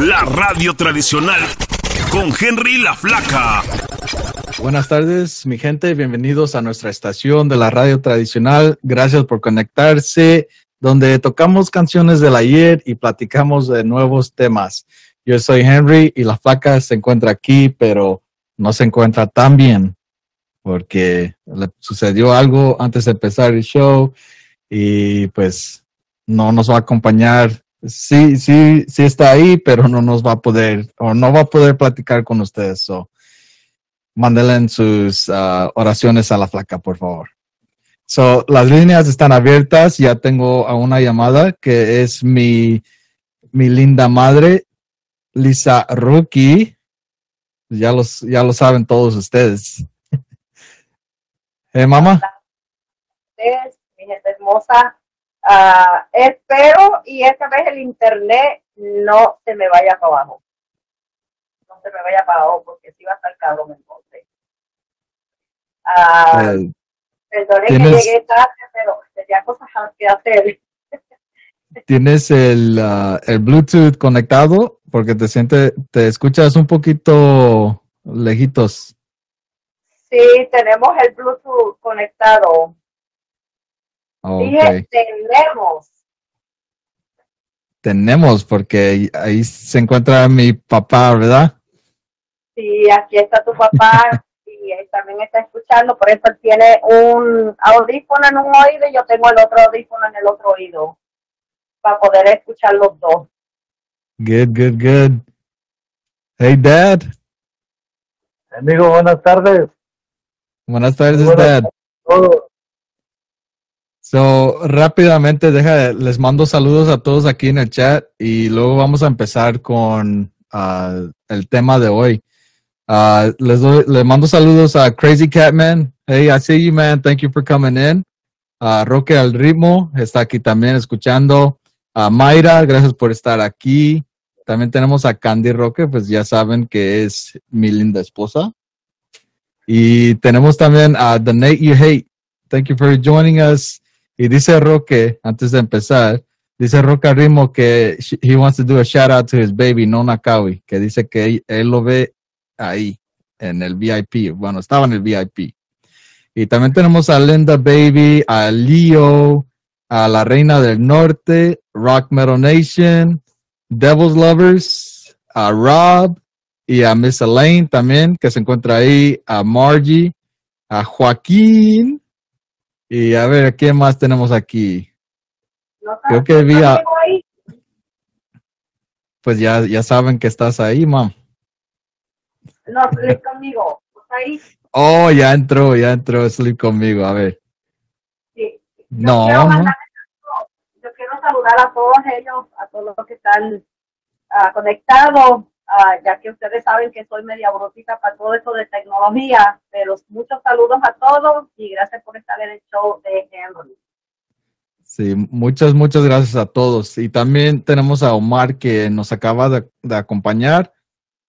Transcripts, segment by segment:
la radio tradicional con Henry la Flaca. Buenas tardes, mi gente. Bienvenidos a nuestra estación de la radio tradicional. Gracias por conectarse, donde tocamos canciones del ayer y platicamos de nuevos temas. Yo soy Henry y la Flaca se encuentra aquí, pero no se encuentra tan bien porque le sucedió algo antes de empezar el show y pues no nos va a acompañar. Sí, sí, sí está ahí, pero no nos va a poder o no va a poder platicar con ustedes. So, mándenle sus uh, oraciones a la flaca, por favor. So, las líneas están abiertas. Ya tengo a una llamada que es mi, mi linda madre, Lisa Rookie. Ya, los, ya lo saben todos ustedes. ¿Eh, mamá? Mi gente hermosa. Uh, espero y esta vez el internet no se me vaya para abajo. No se me vaya para abajo porque si va a estar cabrón entonces. Uh, eh, perdone que llegué tarde, pero tenía cosas que hacer. ¿Tienes el, uh, el Bluetooth conectado? Porque te sientes, te escuchas un poquito lejitos. Sí, tenemos el Bluetooth conectado. Okay. tenemos. Tenemos, porque ahí se encuentra mi papá, ¿verdad? Sí, aquí está tu papá y él también está escuchando, por eso tiene un audífono en un oído y yo tengo el otro audífono en el otro oído para poder escuchar los dos. Good, good, good. Hey, Dad. Amigo, buenas tardes. Buenas tardes, Dad. So, rápidamente, deja, les mando saludos a todos aquí en el chat y luego vamos a empezar con uh, el tema de hoy. Uh, les, doy, les mando saludos a Crazy Catman. Hey, I see you, man. Thank you for coming in. A Roque al ritmo está aquí también escuchando. A Mayra, gracias por estar aquí. También tenemos a Candy Roque, pues ya saben que es mi linda esposa. Y tenemos también a The Nate You Hate. Thank you for joining us. Y dice Roque, antes de empezar, dice Roque Rimo que he wants to do a shout out to his baby, Nona Kawi, que dice que él, lo ve ahí, en el VIP. Bueno, estaba en el VIP. Y también tenemos a Linda Baby, a Leo, a la Reina del Norte, Rock Metal Nation, Devil's Lovers, a Rob, y a Miss Elaine también, que se encuentra ahí, a Margie, a Joaquín, y a ver, ¿quién más tenemos aquí? Creo que vi a... Pues ya, ya saben que estás ahí, mam. No, sleep conmigo. ahí? Oh, ya entró, ya entró sleep conmigo, a ver. Sí. no, yo quiero saludar a todos ellos, a todos los que están uh, conectados Ah, ya que ustedes saben que soy media brotita para todo eso de tecnología, pero muchos saludos a todos y gracias por estar en el show de Henry. Sí, muchas, muchas gracias a todos. Y también tenemos a Omar que nos acaba de, acompañar.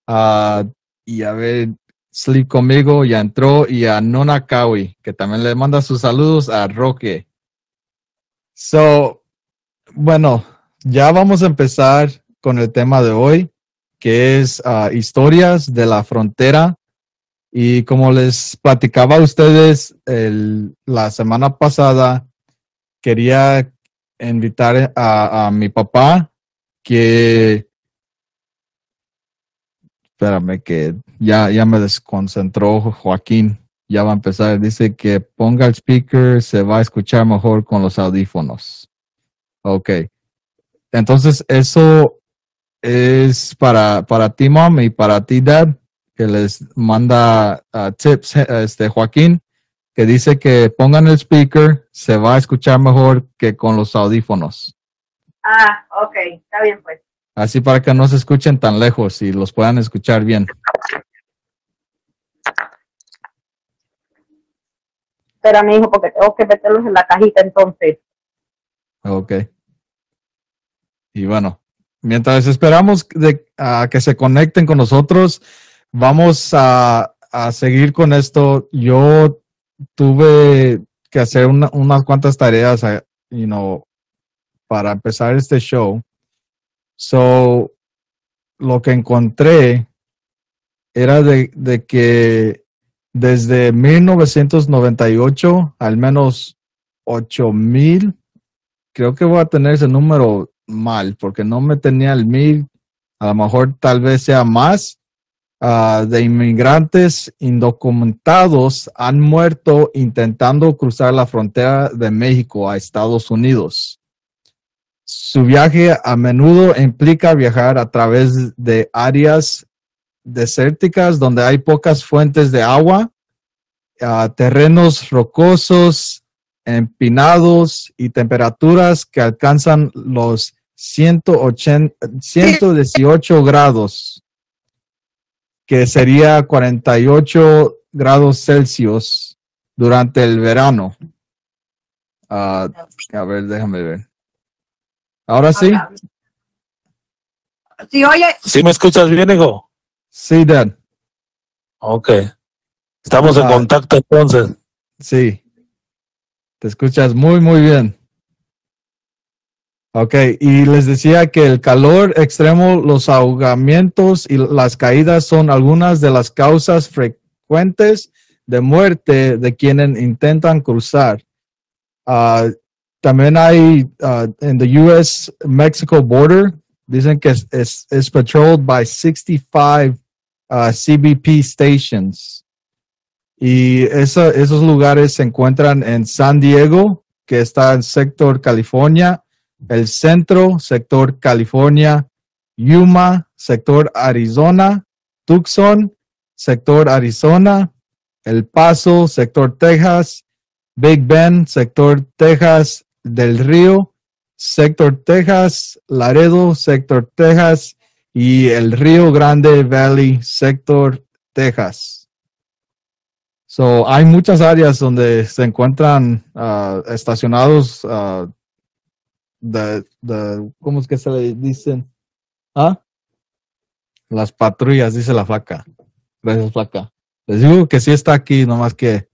Uh, y a ver, Sleep conmigo ya entró. Y a Nona Kawi, que también le manda sus saludos a Roque. So, bueno, ya vamos a empezar con el tema de hoy que es ah, Historias de la Frontera. Y como les platicaba a ustedes la semana pasada, quería invitar a, mi papá que... Espérame que ya, ya me desconcentró Joaquín. Ya va a empezar. Dice que ponga el speaker, se va a escuchar mejor con los audífonos. Ok. Entonces, eso es para, para ti, mom, y para ti, dad, que les manda uh, tips, este Joaquín, que dice que pongan el speaker, se va a escuchar mejor que con los audífonos. Ah, ok, está bien, pues. Así para que no se escuchen tan lejos y los puedan escuchar bien. Espera, mi hijo, porque tengo que meterlos en la cajita entonces. Ok. Y bueno, Mientras esperamos de, a que se conecten con nosotros, vamos a, seguir con esto. Yo tuve que hacer unas cuantas tareas, eh, you para empezar este show. So, lo que encontré era de, de que desde 1998, al menos 8000, creo que voy a tener ese número mal, porque no me tenía el mil, a lo mejor tal vez sea más, ah, de inmigrantes indocumentados han muerto intentando cruzar la frontera de México a Estados Unidos. Su viaje a menudo implica viajar a través de áreas desérticas donde hay pocas fuentes de agua, ah, terrenos rocosos, empinados y temperaturas que alcanzan los 180, 118 grados, que sería 48 grados Celsius durante el verano. Ah, a ver, déjame ver. Ahora sí. Sí, oye, ¿Sí me escuchas bien, Ego? Sí, Dan. Ok. Estamos en Ah. contacto entonces. Sí. Te escuchas muy, muy bien. Ok, y les decía que el calor extremo, los ahogamientos y las caídas son algunas de las causas frecuentes de muerte de quienes intentan cruzar. Ah, también hay ah, en the US Mexico border, dicen que es, es, es patrolled by 65 ah, CBP stations. Y esa- esos lugares se encuentran en San Diego, que está en sector California, el centro, sector California, Yuma, sector Arizona, Tucson, sector Arizona, El Paso, sector Texas, Big Bend, sector Texas, Del Río, sector Texas, Laredo, sector Texas. Y el Río Grande Valley, sector Texas. So, hay muchas áreas donde se encuentran ah, estacionados ah, de, de- ¿cómo es que se le dicen? ¿Ah? Las patrullas, dice la flaca. Gracias, flaca. Les digo que sí está aquí, nomás que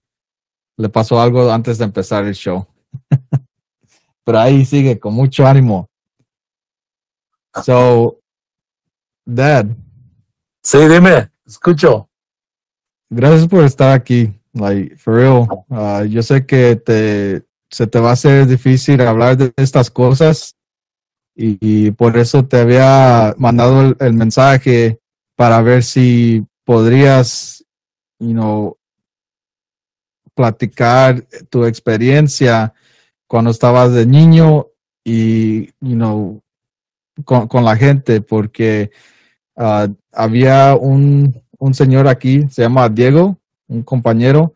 le pasó algo antes de empezar el show. Pero ahí sigue con mucho ánimo. So, Dad, Sí, dime, escucho. gracias por estar aquí. Like, for real. Uh, yo sé que te, se te va a hacer difícil hablar de estas cosas. Y, por eso te había mandado el, mensaje para ver si podrías, you know, platicar tu experiencia cuando estabas de niño y, you know, con, con la gente, porque ah, había un, un señor aquí, se llama Diego, un compañero,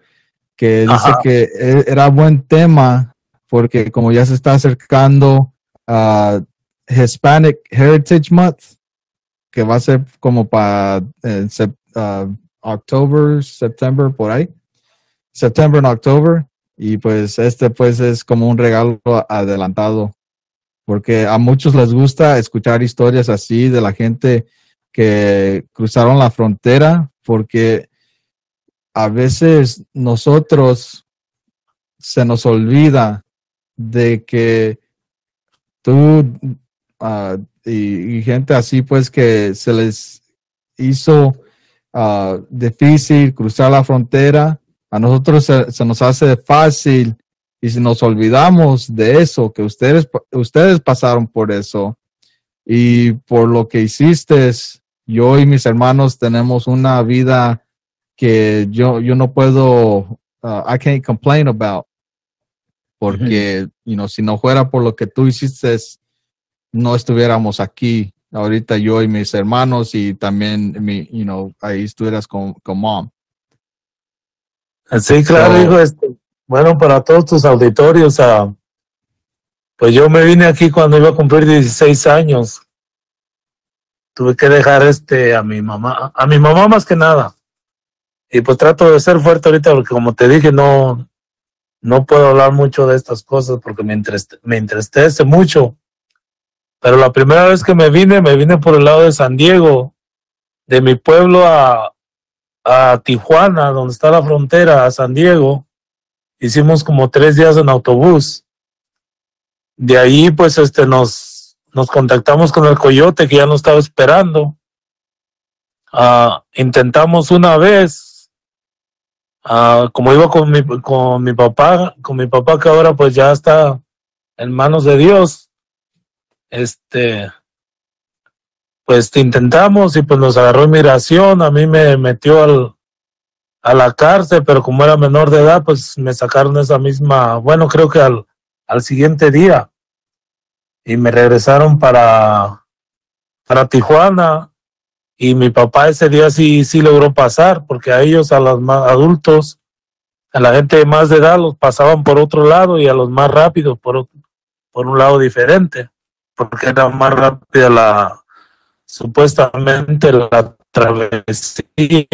que dice Ajá. que e- era buen tema porque como ya se está acercando a Hispanic Heritage Month, que va a ser como para October, September, por ahí. September and October. Y pues este pues es como un regalo adelantado. Porque a muchos les gusta escuchar historias así de la gente que cruzaron la frontera, porque a veces nosotros se nos olvida de que tú ah, y, gente así pues que se les hizo ah, difícil cruzar la frontera, a nosotros se, se nos hace fácil y si nos olvidamos de eso, que ustedes, ustedes pasaron por eso. Y por lo que hiciste, yo y mis hermanos tenemos una vida que yo, yo no puedo, uh, I can't complain about. Porque, you know, si no fuera por lo que tú hiciste, no estuviéramos aquí ahorita yo y mis hermanos y también, mi, you know, ahí estuvieras con, con mom. Sí, claro, So- hijo. Este, bueno, para todos tus auditorios, ah, pues yo me vine aquí cuando iba a cumplir 16 años. Tuve que dejar este a mi mamá, a mi mamá más que nada. Y pues trato de ser fuerte ahorita porque como te dije, no, no puedo hablar mucho de estas cosas porque me, me entristece mucho. Pero la primera vez que me vine, me vine por el lado de San Diego, de mi pueblo a, a Tijuana, donde está la frontera, a San Diego. Hicimos como tres días en autobús. De ahí, pues, este, nos, nos contactamos con el coyote que ya nos estaba esperando. ah, intentamos una vez, ah, como iba con mi, con mi papá, con mi papá que ahora pues ya está en manos de Dios, este, pues intentamos y pues nos agarró inmigración, a mí me metió al, a la cárcel, pero como era menor de edad, pues me sacaron esa misma, bueno, creo que al, al siguiente día. Y me regresaron para, para Tijuana y mi papá ese día sí, sí logró pasar, porque a ellos, a los más adultos, a la gente de más de edad los pasaban por otro lado y a los más rápidos por, por un lado diferente, porque era más rápida la, supuestamente la travesía.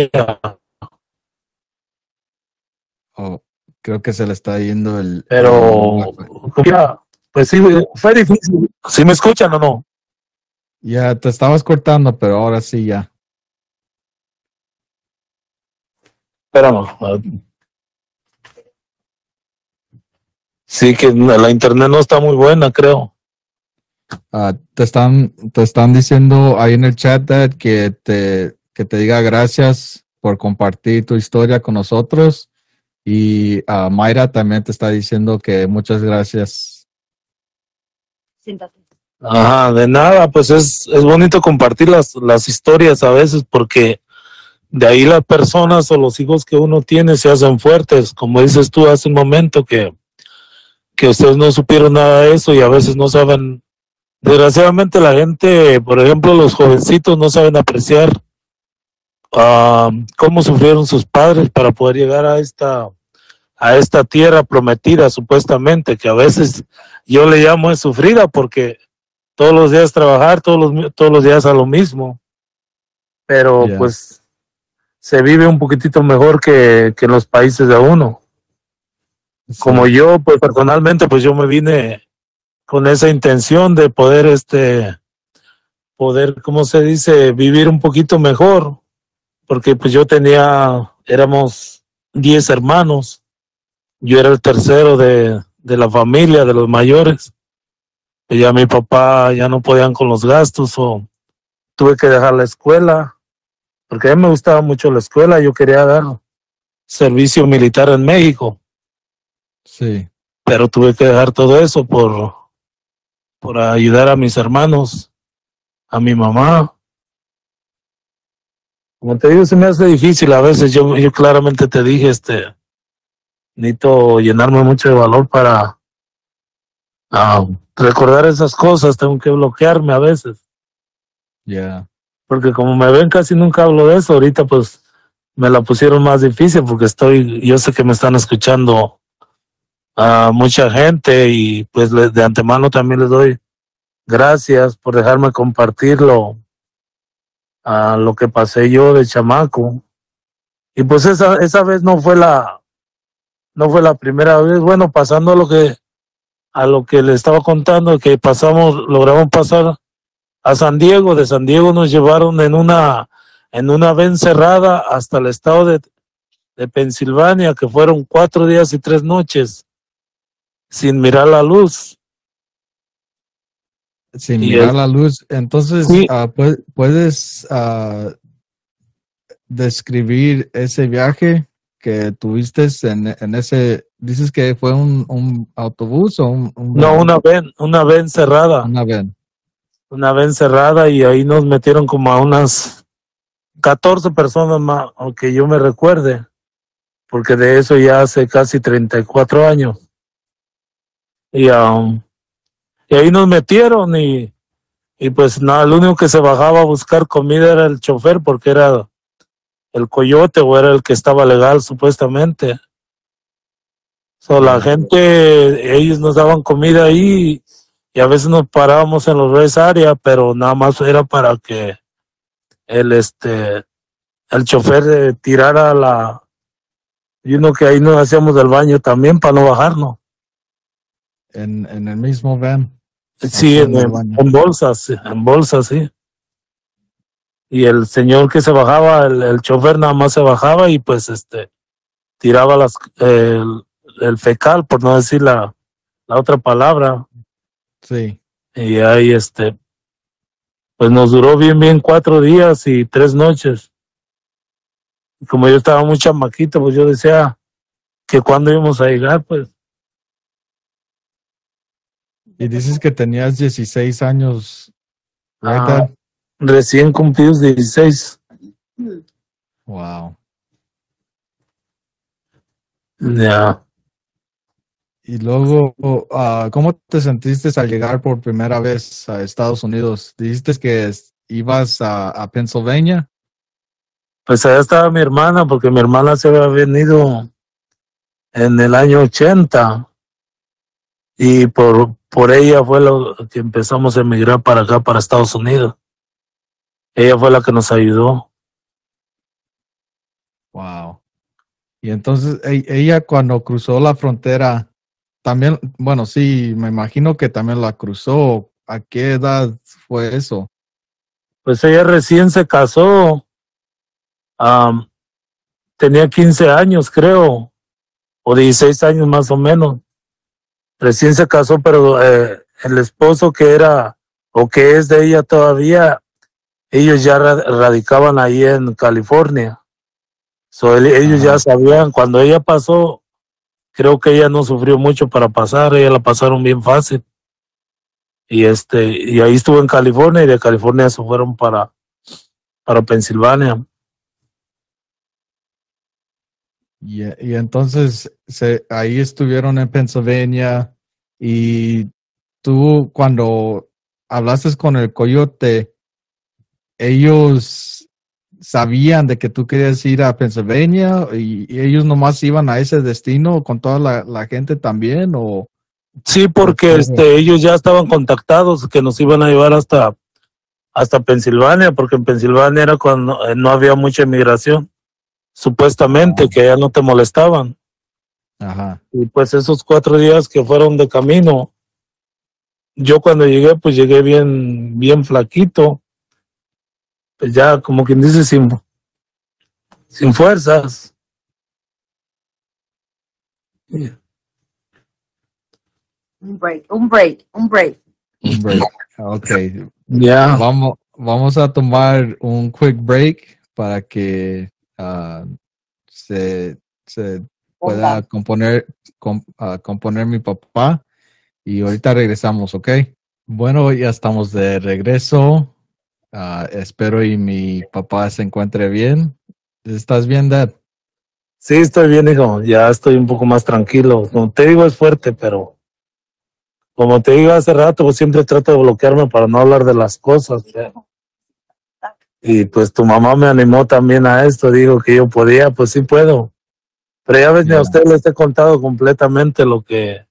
Oh, creo que se le está yendo el... Pero, pues sí, fue difícil. ¿Sí me escuchan o no? Ya, te estabas cortando, pero ahora sí ya. Espérame. Sí, que la internet no está muy buena, creo. Ah, te están te están diciendo ahí en el chat Dad, que te que te diga gracias por compartir tu historia con nosotros y ah, Mayra también te está diciendo que muchas gracias. Siéntate. Ajá, de nada, pues es, es bonito compartir las, las historias a veces porque de ahí las personas o los hijos que uno tiene se hacen fuertes, como dices tú hace un momento que, que ustedes no supieron nada de eso y a veces no saben, desgraciadamente la gente, por ejemplo los jovencitos no saben apreciar ah, cómo sufrieron sus padres para poder llegar a esta a esta tierra prometida supuestamente que a veces yo le llamo es sufrida porque todos los días trabajar, todos los, todos los días a lo mismo. Pero pues se vive un poquitito mejor que, que en los países de uno. Como yo, pues personalmente, pues yo me vine con esa intención de poder, este, poder, ¿cómo se dice?, vivir un poquito mejor. Porque pues yo tenía, éramos 10 hermanos. Yo era el tercero de, de la familia, de los mayores y ya mi papá ya no podían con los gastos o tuve que dejar la escuela porque a mí me gustaba mucho la escuela yo quería dar servicio militar en México. Sí, pero tuve que dejar todo eso por por ayudar a mis hermanos a mi mamá. Como te digo se me hace difícil a veces yo yo claramente te dije este necesito llenarme mucho de valor para ah, recordar esas cosas, tengo que bloquearme a veces, ya. porque como me ven casi nunca hablo de eso, ahorita pues me la pusieron más difícil porque estoy, yo sé que me están escuchando a mucha gente y pues de antemano también les doy gracias por dejarme compartirlo a lo que pasé yo de chamaco. Y pues esa, esa vez no fue la, no fue la primera vez, bueno, pasando lo que a lo que le estaba contando, que pasamos, logramos pasar a San Diego, de San Diego nos llevaron en una, en una ven cerrada hasta el estado de, de Pensilvania, que fueron cuatro días y tres noches, sin mirar la luz. Sin Y mirar la luz. Entonces, Sí. ah, pue- ¿puedes ah, describir ese viaje que tuviste en, en ese, dices que fue un, un autobús o un, un No, una ven, una ven cerrada. Una van. una vez cerrada y ahí nos metieron como a unas 14 personas más, aunque yo me recuerde, porque de eso ya hace casi 34 años. Y, um, y ahí nos metieron y, y pues nada, el único que se bajaba a buscar comida era el chofer porque era el coyote o era el que estaba legal supuestamente. So, la gente, ellos nos daban comida ahí y a veces nos parábamos en los res área, pero nada más era para que el este el chofer eh, tirara la y uno que ahí nos hacíamos del baño también para no bajarnos. En, en el mismo van. Sí, en, el bolsas, en bolsas, sí. Y el señor que se bajaba, el, el chofer nada más se bajaba y pues este tiraba las el, el fecal, por no decir la, la otra palabra, Sí. y ahí este pues nos duró bien, bien cuatro días y tres noches. Y como yo estaba muy chamaquito, pues yo decía que cuando íbamos a llegar, pues. Y dices que tenías 16 años. Ah. Recién cumplidos 16. Wow. Ya. Y luego, ah, ¿cómo te sentiste al llegar por primera vez a Estados Unidos? Dijiste que ibas a, a Pennsylvania. Pues allá estaba mi hermana, porque mi hermana se había venido en el año 80. Y por, por ella fue lo que empezamos a emigrar para acá, para Estados Unidos. Ella fue la que nos ayudó. Wow. Y entonces e- ella cuando cruzó la frontera, también, bueno, sí, me imagino que también la cruzó. ¿A qué edad fue eso? Pues ella recién se casó. am, tenía 15 años, creo, o 16 años más o menos. Recién se casó, pero eh, el esposo que era o que es de ella todavía, ellos ya ra- radicaban ahí en California. So, ellos ya sabían, cuando ella pasó, creo que ella no sufrió mucho para pasar, ella la pasaron bien fácil. Y este, y ahí estuvo en California y de California se fueron para, para Pensilvania. Y, y entonces se, ahí estuvieron en Pennsylvania y tú cuando hablaste con el coyote, ellos sabían de que tú querías ir a Pennsylvania y, y ellos nomás iban a ese destino con toda la, la gente también o Sí, porque este, ellos ya estaban contactados que nos iban a llevar hasta, hasta Pensilvania, porque en Pensilvania era cuando eh, no había mucha inmigración, supuestamente, Ah. que ya no te molestaban. ajá Y pues esos cuatro días que fueron de camino, yo cuando llegué, pues llegué bien, bien flaquito, pues ya como quien dice, sin, sin fuerzas. Un break, un break, un break. un break. Okay, Ya, vamos vamos a tomar un quick break para que ah, se, se pueda componer com- ah, componer mi papá y ahorita regresamos, ¿ok? Bueno, ya estamos de regreso. Ah, espero y mi papá se encuentre bien. ¿Estás bien, Dad? sí, estoy bien, hijo, ya estoy un poco más tranquilo. Como te digo, es fuerte, pero como te digo hace rato, pues siempre trato de bloquearme para no hablar de las cosas. Y pues tu mamá me animó también a esto, digo que yo podía, pues sí puedo. Pero ya ves, ni Ya. a usted les he contado completamente lo que,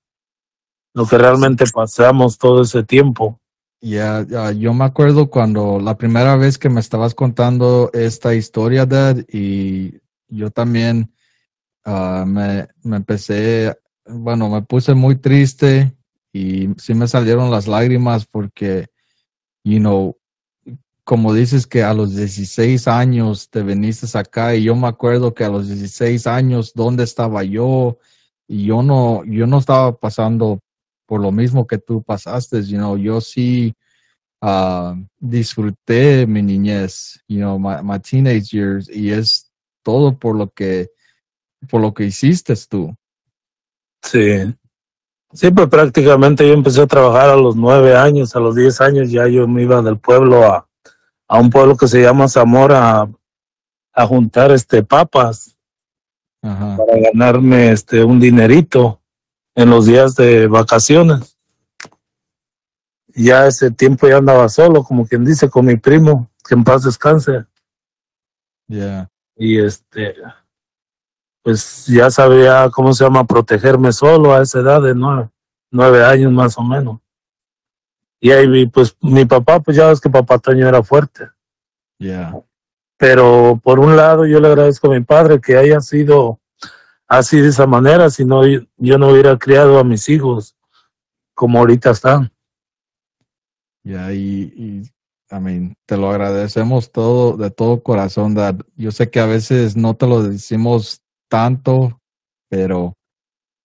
lo que realmente pasamos todo ese tiempo. Ya, ya, yo me acuerdo cuando la primera vez que me estabas contando esta historia, Dad, y yo también ah, me, me empecé, bueno, me puse muy triste y sí me salieron las lágrimas porque, you know, como dices que a los 16 años te viniste acá y yo me acuerdo que a los 16 años, ¿dónde estaba yo? Y yo no, yo no estaba pasando por lo mismo que tú pasaste, you know, yo sí ah, disfruté mi niñez, you know, my, my teenage years y es todo por lo que, por lo que hiciste tú. Sí. Sí, pues prácticamente yo empecé a trabajar a los nueve años, a los diez años ya yo me iba del pueblo a, a un pueblo que se llama Zamora a, a juntar este papas Ajá, para ganarme este un dinerito en los días de vacaciones. Ya ese tiempo ya andaba solo, como quien dice, con mi primo, que en paz descanse. yeah, y este pues ya sabía cómo se llama protegerme solo a esa edad de nueve, nueve años más o menos y ahí vi, pues mi papá pues ya ves que papá Toño era fuerte yeah, pero por un lado yo le agradezco a mi padre que haya sido así de esa manera si no yo, no hubiera criado a mis hijos como ahorita están yeah, y, y, I mean, te lo agradecemos todo, de todo corazón, Dad. Yo sé que a veces no te lo decimos tanto, pero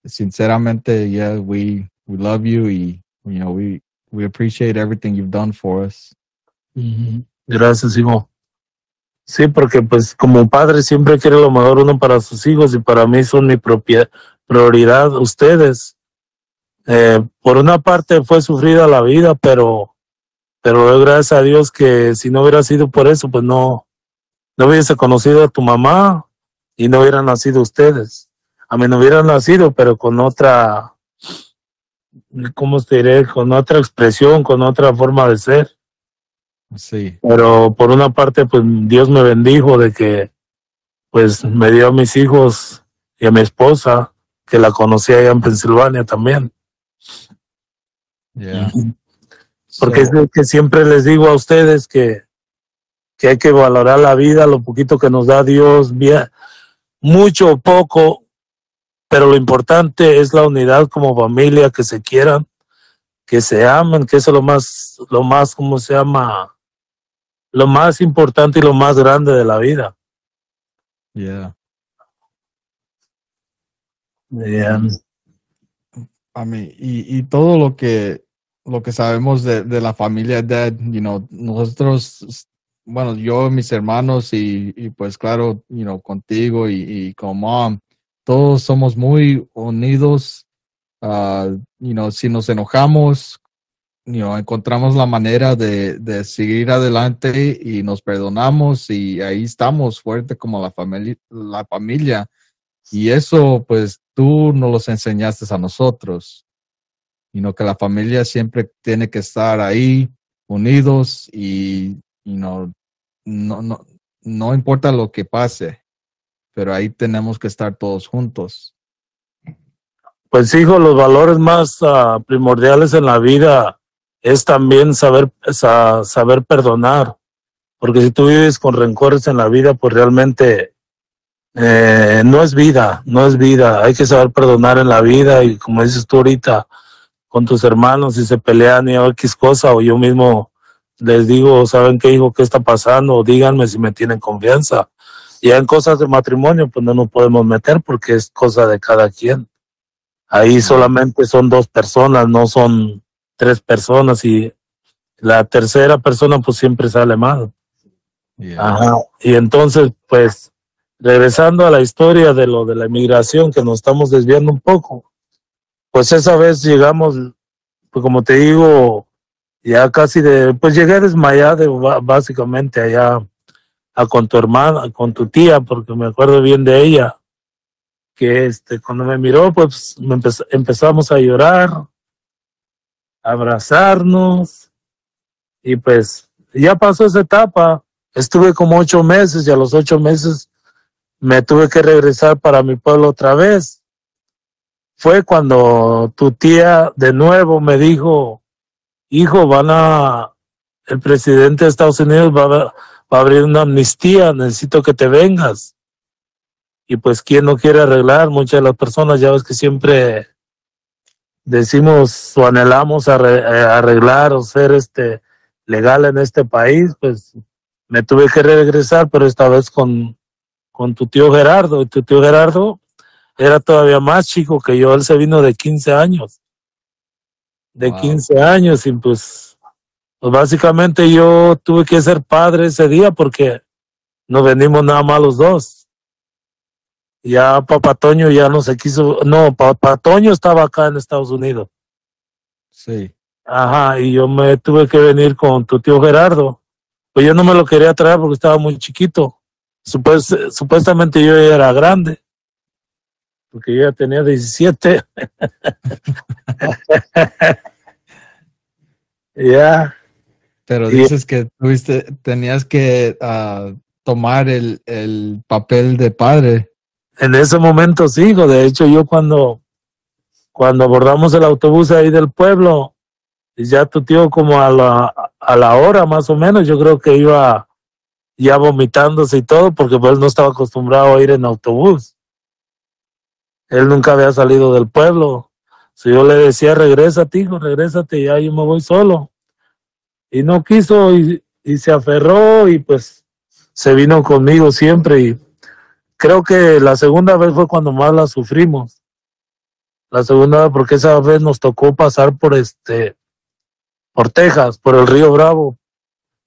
sinceramente, yeah, we, we love you y, you know, we, we appreciate everything you've done for us. Ujú. Gracias, hijo. Sí, porque pues como padre siempre quiere lo mejor uno para sus hijos y para mí son mi propia prioridad ustedes. Eh, por una parte fue sufrida la vida, pero pero gracias a Dios que si no hubiera sido por eso, pues no no hubiese conocido a tu mamá y no hubieran nacido ustedes. A mí no hubieran nacido, pero con otra, ¿cómo te diré? Con otra expresión, con otra forma de ser. Sí, Pero por una parte, pues Dios me bendijo de que, pues me dio a mis hijos y a mi esposa, que la conocí allá en Pensilvania también. yeah. Porque So, es que siempre les digo a ustedes que, que hay que valorar la vida, lo poquito que nos da Dios, bien, mucho o poco, pero lo importante es la unidad como familia, que se quieran, que se amen, que eso es lo más, lo más, ¿cómo se llama? Lo más importante y lo más grande de la vida. yeah. Bien. I mean, y, y todo lo que lo que sabemos de, de la familia Dead, you know, nosotros, bueno, yo, mis hermanos y, y pues claro, you know, contigo y, y con mom, todos somos muy unidos. ah, you know, si nos enojamos, you encontramos la manera de, de seguir adelante y nos perdonamos y ahí estamos fuerte como la familia, la familia. Y eso, pues, tú nos los enseñaste a nosotros. Y que la familia siempre tiene que estar ahí, unidos y, you know, no, no, no importa lo que pase, pero ahí tenemos que estar todos juntos. Pues hijo, los valores más ah, primordiales en la vida es también saber, sa- saber perdonar. Porque si tú vives con rencores en la vida, pues realmente eh, no es vida, no es vida. Hay que saber perdonar en la vida y como dices tú ahorita, con tus hermanos, si se pelean y X cosa, o yo mismo les digo, ¿saben qué hijo? ¿Qué está pasando? O díganme si me tienen confianza. Ya en cosas de matrimonio, pues no nos podemos meter porque es cosa de cada quien. Ahí solamente son dos personas, no son tres personas y la tercera persona pues siempre sale mal. Yeah. Ajá. Y entonces, pues, regresando a la historia de lo de la inmigración, que nos estamos desviando un poco, pues esa vez llegamos, pues como te digo, ya casi de, pues llegué desmayado básicamente allá a con tu hermana, con tu tía, porque me acuerdo bien de ella, que este, cuando me miró, pues me empez- empezamos a llorar, abrazarnos, y pues ya pasó esa etapa. Estuve como ocho meses y a los ocho meses me tuve que regresar para mi pueblo otra vez. Fue cuando tu tía de nuevo me dijo, hijo, van a, el presidente de Estados Unidos va a, va a abrir una amnistía, necesito que te vengas. Y pues, ¿quién no quiere arreglar? Muchas de las personas, ya ves que siempre decimos o anhelamos eh, arreglar o ser este legal en este país, pues me tuve que regresar, pero esta vez con, con tu tío Gerardo. Y tu tío Gerardo era todavía más chico que yo, él se vino de 15 años. De Wow. 15 años y pues, pues básicamente yo tuve que ser padre ese día porque nos venimos nada más los dos. Ya Papá Toño ya no se quiso, no, Papá Toño estaba acá en Estados Unidos. Sí. Ajá, y yo me tuve que venir con tu tío Gerardo. Pues yo no me lo quería traer porque estaba muy chiquito. Supues- supuestamente yo ya era grande. Porque yo ya tenía 17. ya, Pero Y- dices que tuviste, tenías que ah, tomar el, el papel de padre. En ese momento sí, hijo. De hecho, yo cuando, cuando abordamos el autobús ahí del pueblo, ya tu tío como a la, a la hora más o menos, yo creo que iba ya vomitándose y todo, porque pues, él no estaba acostumbrado a ir en autobús. Él nunca había salido del pueblo. Si yo le decía, regrésate, hijo, regrésate, ya yo me voy solo. Y no quiso y, y se aferró y pues se vino conmigo siempre. Y creo que la segunda vez fue cuando más la sufrimos. La segunda vez, porque esa vez nos tocó pasar por este, por Texas, por el río Bravo,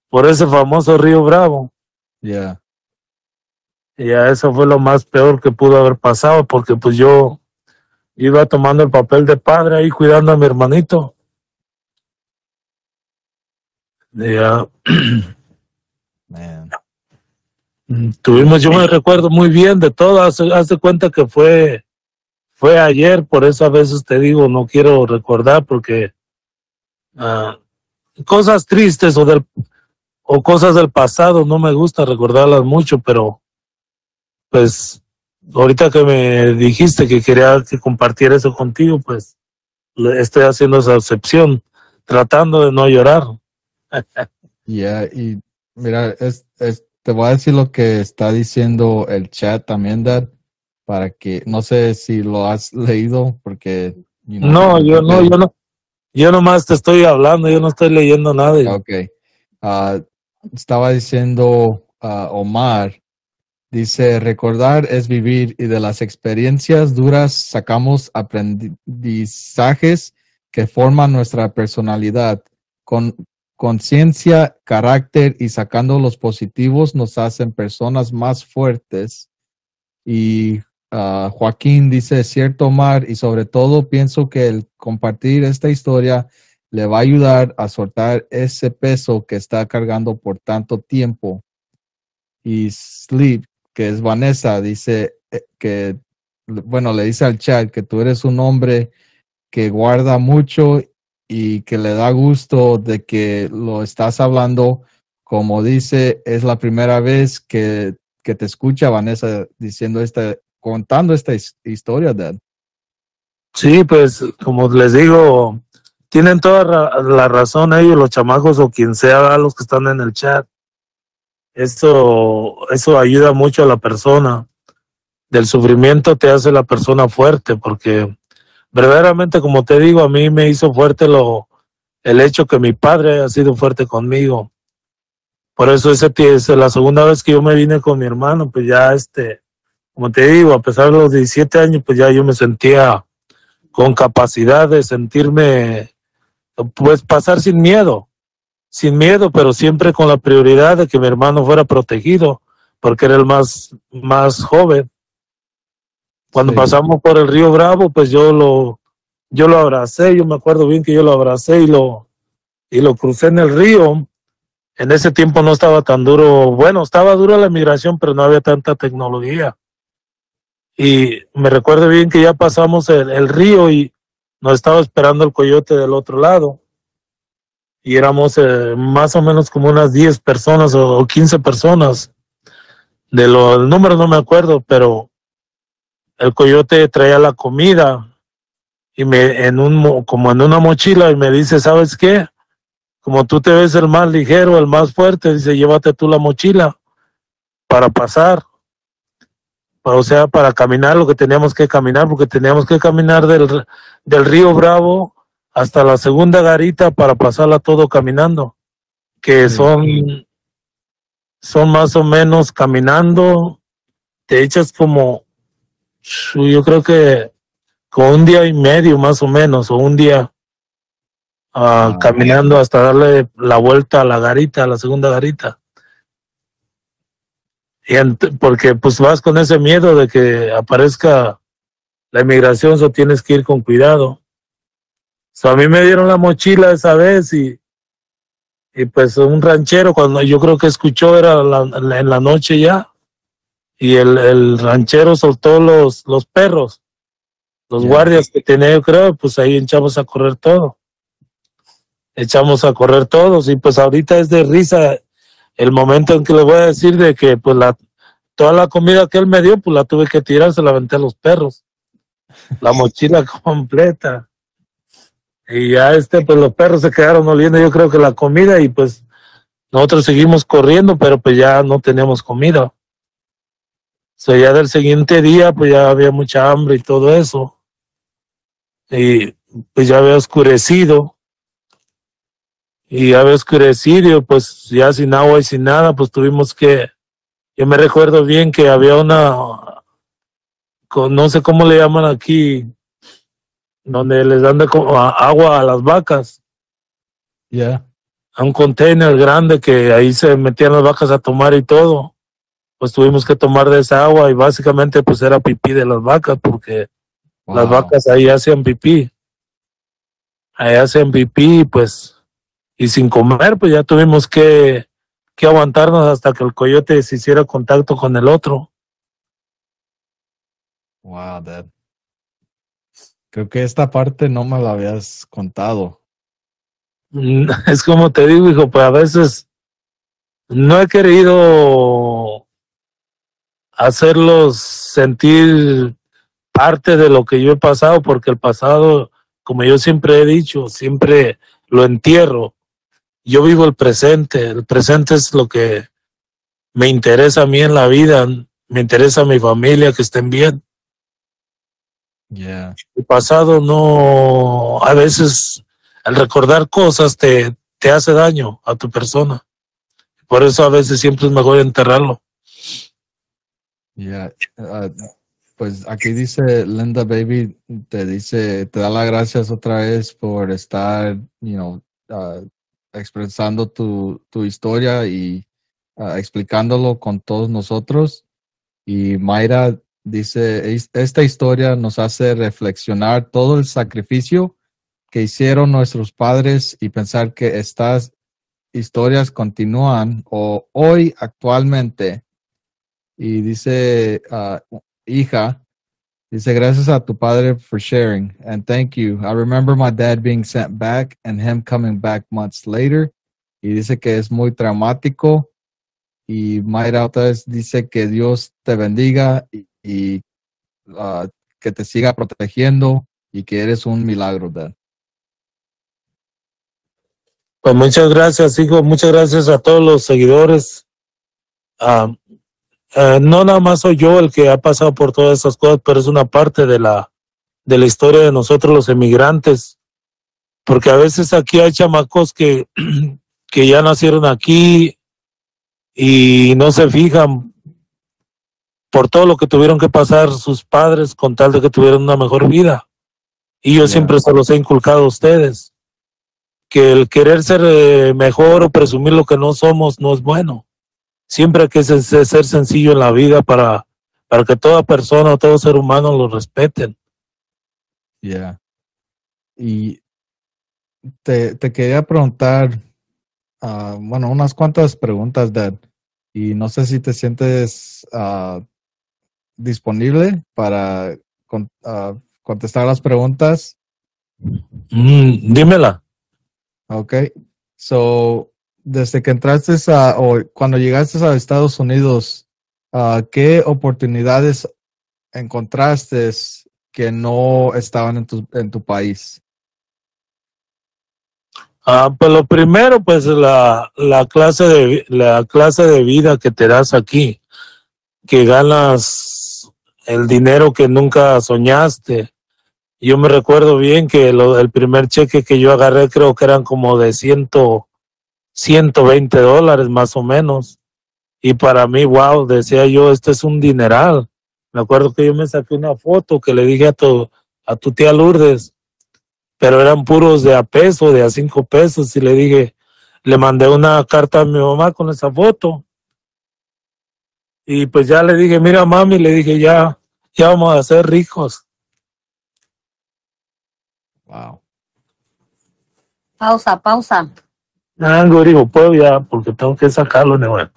por ese famoso río Bravo. Yeah. Y ya eso fue lo más peor que pudo haber pasado, porque pues yo iba tomando el papel de padre ahí cuidando a mi hermanito. Ya. tuvimos, yo me recuerdo muy bien de todo, hace, hace cuenta que fue, fue ayer, por eso a veces te digo, no quiero recordar porque ah, cosas tristes o del o cosas del pasado no me gusta recordarlas mucho, pero pues ahorita que me dijiste que quería que compartiera eso contigo, pues le estoy haciendo esa excepción, tratando de no llorar. Yeah, y mira, es, es- te voy a decir lo que está diciendo el chat también, Dad, para que, no sé si lo has leído, porque... you know, No, yo no, yo no, yo nomás te estoy hablando, yo no estoy leyendo nada. Ok. Ah, estaba diciendo ah, Omar, dice, recordar es vivir y de las experiencias duras sacamos aprendizajes que forman nuestra personalidad. Con conciencia, carácter y sacando los positivos nos hacen personas más fuertes. Y ah, Joaquín dice, cierto Omar, y sobre todo pienso que el compartir esta historia le va a ayudar a soltar ese peso que está cargando por tanto tiempo. Y Sleep, que es Vanessa, dice eh, que, bueno, le dice al chat que tú eres un hombre que guarda mucho y que le da gusto de que lo estás hablando. Como dice, es la primera vez que, que te escucha Vanessa diciendo esta, contando esta his- historia, Dad. Sí, pues como les digo, tienen toda la razón ellos, los chamacos o quien sea, los que están en el chat. Eso, eso ayuda mucho a la persona. Del sufrimiento te hace la persona fuerte, porque verdaderamente, como te digo, a mí me hizo fuerte lo, el hecho que mi padre haya sido fuerte conmigo. Por eso ese tie- es la segunda vez que yo me vine con mi hermano, pues ya este, como te digo, a pesar de los 17 años, pues ya yo me sentía con capacidad de sentirme, pues pasar sin miedo, sin miedo, pero siempre con la prioridad de que mi hermano fuera protegido, porque era el más, más joven. Cuando Sí. pasamos por el río Bravo, pues yo lo, yo lo abracé, yo me acuerdo bien que yo lo abracé y lo, y lo crucé en el río. En ese tiempo no estaba tan duro, bueno, estaba dura la migración, pero no había tanta tecnología. Y me recuerdo bien que ya pasamos el, el río y nos estaba esperando el coyote del otro lado. Y éramos eh, más o menos como unas 10 personas o, o 15 personas. De lo, el número no me acuerdo, pero el coyote traía la comida y me en un mo- como en una mochila y me dice, ¿sabes qué? Como tú te ves el más ligero, el más fuerte, dice, llévate tú la mochila para pasar o sea, para caminar lo que teníamos que caminar, porque teníamos que caminar del, del río Bravo hasta la segunda garita para pasarla todo caminando, que son, son más o menos caminando, te echas como, yo creo que con un día y medio más o menos, o un día ah, Ah. caminando hasta darle la vuelta a la garita, a la segunda garita. Y porque pues vas con ese miedo de que aparezca la inmigración, so tienes que ir con cuidado. So, a mí me dieron la mochila esa vez y, y pues un ranchero, cuando yo creo que escuchó, era la- la- en la noche ya, y el, el ranchero soltó los, los perros, los guardias que tenía, yo creo, pues ahí echamos a correr todo. Echamos a correr todos y pues ahorita es de risa el momento en que le voy a decir de que pues la toda la comida que él me dio pues la tuve que tirar, se la aventé a los perros. La mochila completa. Y ya este pues los perros se quedaron oliendo yo creo que la comida y pues nosotros seguimos corriendo, pero pues ya no teníamos comida. O sea, ya del siguiente día pues ya había mucha hambre y todo eso. Y pues ya había oscurecido y había oscurecido, pues ya sin agua y sin nada, pues tuvimos que, yo me recuerdo bien que había una, no sé cómo le llaman aquí, donde les dan de agua a las vacas. Yeah. a un container grande que ahí se metían las vacas a tomar y todo. Pues tuvimos que tomar de esa agua y básicamente pues era pipí de las vacas porque las vacas ahí hacían pipí. Ahí hacían pipí pues y sin comer pues ya tuvimos que, que aguantarnos hasta que el coyote se hiciera contacto con el otro. Wow, Dad. Creo que esta parte no me la habías contado. Es como te digo, hijo, pues a veces no he querido hacerlos sentir parte de lo que yo he pasado, porque el pasado, como yo siempre he dicho, siempre lo entierro. Yo vivo el presente, el presente es lo que me interesa a mí en la vida, me interesa a mi familia, que estén bien. Yeah. El pasado no, a veces al recordar cosas te, te hace daño a tu persona. Por eso a veces siempre es mejor enterrarlo. Yeah. Pues aquí dice Linda Baby, te dice, te da las gracias otra vez por estar, you know, uh, expresando tu, tu historia y uh, explicándolo con todos nosotros. Y Mayra dice, "Es- esta historia nos hace reflexionar todo el sacrificio que hicieron nuestros padres y pensar que estas historias continúan o hoy actualmente y dice, ah, hija, dice, gracias a tu padre for sharing and thank you. I remember my dad being sent back and him coming back months later. Y dice que es muy traumático. Y Mayra otra vez dice que Dios te bendiga y, ah, que te siga protegiendo y que eres un milagro, Dad. Pues muchas gracias, hijo. Muchas gracias a todos los seguidores. Ah, eh, no nada más soy yo el que ha pasado por todas esas cosas, pero es una parte de la, de la historia de nosotros los emigrantes. Porque a veces aquí hay chamacos que, que ya nacieron aquí y no se fijan por todo lo que tuvieron que pasar sus padres con tal de que tuvieran una mejor vida. Y yo siempre se los he inculcado a ustedes que el querer ser eh, mejor o presumir lo que no somos no es bueno. Siempre hay que ser, sencillo en la vida para, para que toda persona o todo ser humano lo respeten. Yeah. Y te, te quería preguntar, ah, bueno, unas cuantas preguntas, Dad. Y no sé si te sientes ah, disponible para con- ah, contestar las preguntas. Mm, dímela. Ok. So, desde que entraste a, o cuando llegaste a Estados Unidos, ah, ¿qué oportunidades encontraste que no estaban en tu, en tu país? Ah, pues lo primero, pues la, la clase de la clase de vida que te das aquí, que ganas el dinero que nunca soñaste. Yo me recuerdo bien que el primer cheque que yo agarré creo que eran como de ciento, 120 dólares más o menos. Y para mí, wow, decía yo, este es un dineral. Me acuerdo que yo me saqué una foto que le dije a tu, a tu tía Lourdes, pero eran puros de a peso, de a cinco pesos, y le dije, le mandé una carta a mi mamá con esa foto. Y pues ya le dije, mira mami, le dije, ya, ya vamos a ser ricos. Wow. Pausa, pausa. Ah, digo, puedo ya, porque tengo que sacarlo de nuevo.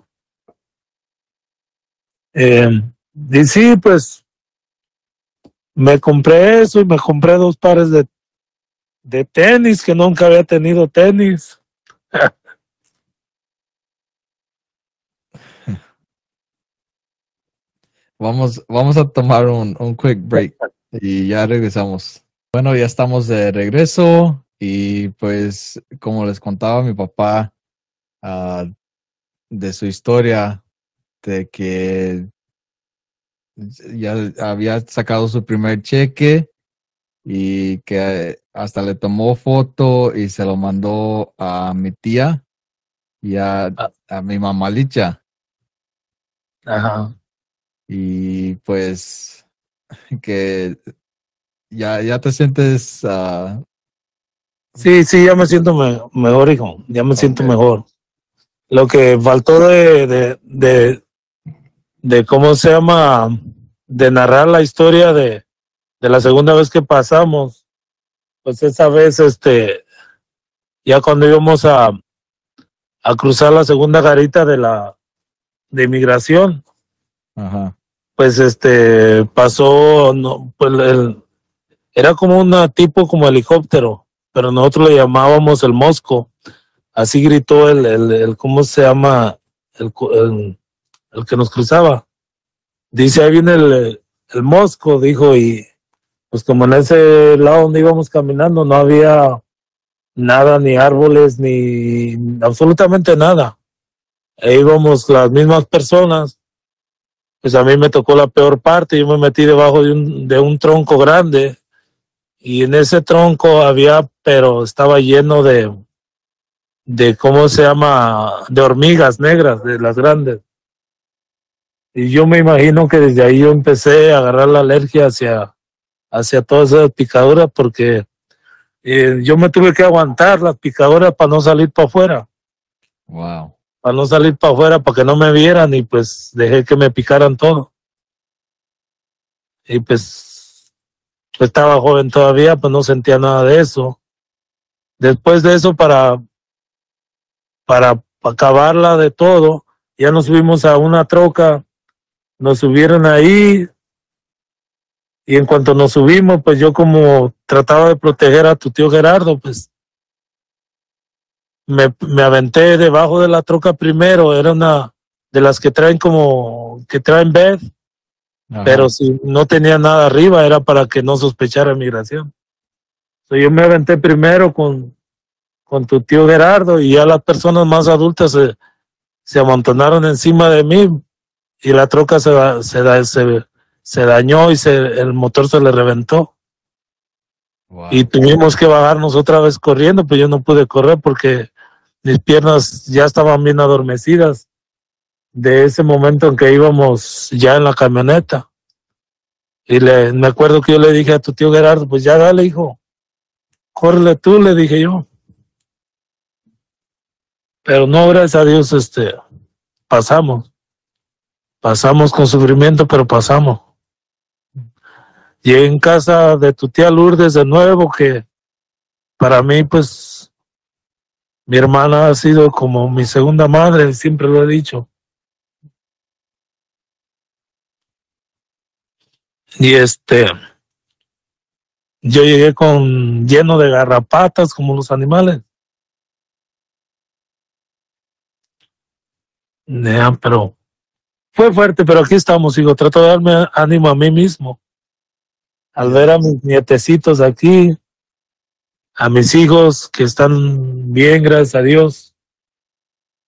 Eh, y sí, pues me compré eso y me compré dos pares de, de tenis que nunca había tenido tenis. Vamos, vamos a tomar un, un quick break y ya regresamos. Bueno, ya estamos de regreso y pues como les contaba mi papá ah, de su historia de que ya había sacado su primer cheque y que hasta le tomó foto y se lo mandó a mi tía y a, a mi mamá Licha. Ajá. y pues que ya, ya te sientes ah, Sí, sí, ya me siento me- mejor, hijo. Ya me siento mejor. Lo que faltó de, de, de, de cómo se llama, de narrar la historia de, de la segunda vez que pasamos, pues esa vez, este, ya cuando íbamos a, a cruzar la segunda garita de la de inmigración, Ajá. pues este pasó, no, pues el, era como una tipo como helicóptero, pero nosotros le llamábamos el Mosco. Así gritó el, el, el ¿cómo se llama? El, el que nos cruzaba. Dice, ahí viene el, el Mosco, dijo, y pues como en ese lado donde íbamos caminando no había nada, ni árboles, ni absolutamente nada. E íbamos las mismas personas pues a mí me tocó la peor parte. Yo me metí debajo de un, de un tronco grande y en ese tronco había, pero estaba lleno de, de ¿cómo se llama? De hormigas negras, de las grandes. Y yo me imagino que desde ahí yo empecé a agarrar la alergia hacia, hacia todas esas picaduras porque eh, yo me tuve que aguantar las picaduras para no salir para afuera Wow. para no salir para afuera, para que no me vieran y pues dejé que me picaran todo. Y pues, estaba joven todavía, pues no sentía nada de eso. Después de eso, para, para acabarla de todo, ya nos subimos a una troca, nos subieron ahí y en cuanto nos subimos, pues yo como trataba de proteger a tu tío Gerardo, pues me, me aventé debajo de la troca primero, era una de las que traen como, que traen bed, Ajá. pero si no tenía nada arriba era para que no sospechara migración. So, yo me aventé primero con, con tu tío Gerardo y ya las personas más adultas se, se amontonaron encima de mí y la troca se, se, se, se dañó y se, el motor se le reventó. Wow. Y tuvimos que bajarnos otra vez corriendo, pues yo no pude correr porque mis piernas ya estaban bien adormecidas de ese momento en que íbamos ya en la camioneta. Y le, me acuerdo que yo le dije a tu tío Gerardo, pues ya dale, hijo, córrele tú, le dije yo. Pero no, gracias a Dios, este, pasamos. Pasamos con sufrimiento, pero pasamos. Llegué en casa de tu tía Lourdes de nuevo, que para mí, pues, mi hermana ha sido como mi segunda madre, siempre lo he dicho. Y este, yo llegué con lleno de garrapatas como los animales. Ya, pero fue fuerte, pero aquí estamos, hijo. Trato de darme ánimo a mí mismo. Al ver a mis nietecitos aquí, a mis hijos que están bien, gracias a Dios.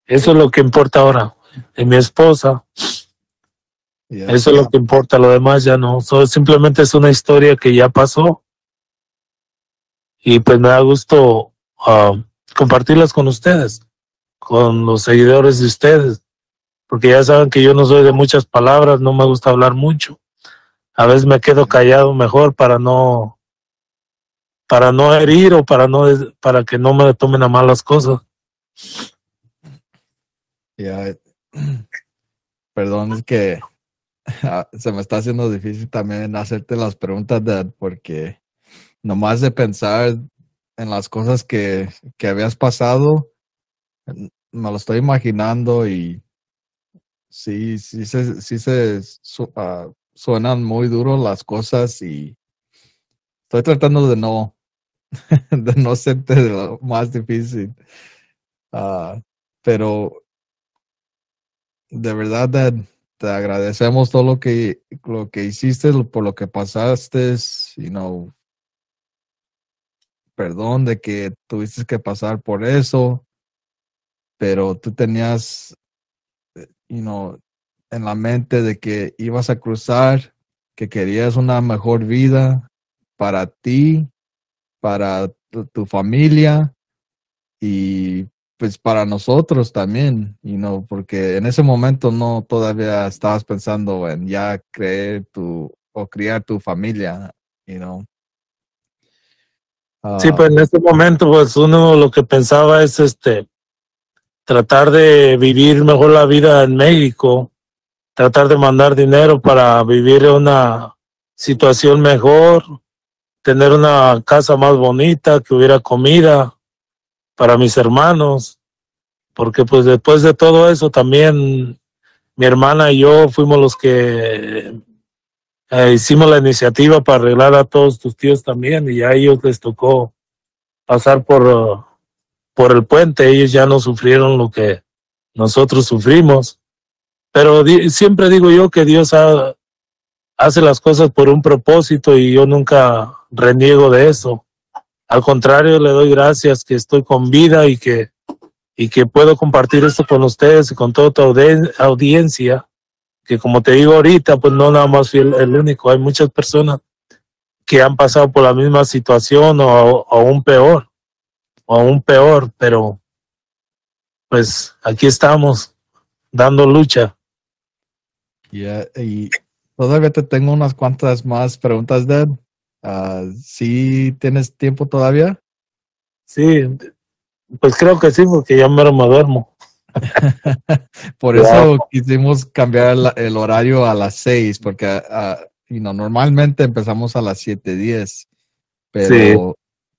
Eso es lo que importa ahora. Y mi esposa, Yeah. eso es lo que importa. Lo demás ya no. So, simplemente es una historia que ya pasó. Y pues me da gusto ah, compartirlas con ustedes, con los seguidores de ustedes. Porque ya saben que yo no soy de muchas palabras, no me gusta hablar mucho. A veces me quedo callado mejor para no para no herir o para no para que no me tomen a mal las cosas. Yeah. Perdón, es que ah, se me está haciendo difícil también hacerte las preguntas, Dad, porque nomás de pensar en las cosas que, que habías pasado, me lo estoy imaginando y sí, sí se, sí se ah, suenan muy duros las cosas y estoy tratando de no, de no hacerte lo más difícil. Ah, pero de verdad, Dad, te agradecemos todo lo que, lo que hiciste, por lo que pasaste, you know, perdón de que tuviste que pasar por eso, pero tú tenías, eh, you know, en la mente de que ibas a cruzar, que querías una mejor vida para ti, para tu familia y pues para nosotros también, you know, porque en ese momento no todavía estabas pensando en ya creer tu o criar tu familia, you know. Ah, Sí, pues en este momento, pues uno lo que pensaba es este tratar de vivir mejor la vida en México, tratar de mandar dinero para vivir una situación mejor, tener una casa más bonita, que hubiera comida para mis hermanos, porque pues después de todo eso también mi hermana y yo fuimos los que eh, hicimos la iniciativa para arreglar a todos tus tíos también y a ellos les tocó pasar por, por el puente, ellos ya no sufrieron lo que nosotros sufrimos. Pero siempre digo yo que Dios ha- hace las cosas por un propósito y yo nunca reniego de eso. Al contrario, le doy gracias que estoy con vida y que, y que puedo compartir esto con ustedes y con toda tu audien- audiencia, que como te digo ahorita, pues no nada más fui el, único, hay muchas personas que han pasado por la misma situación o, aún peor, o aún peor, pero pues aquí estamos dando lucha. y todavía te tengo unas cuantas más preguntas, Dad. Ah, ¿Sí tienes tiempo todavía? Sí, pues creo que sí, porque ya mero me duermo. Por eso quisimos cambiar el, el horario a las 6, porque you know, normalmente empezamos a las 7:10, pero Sí.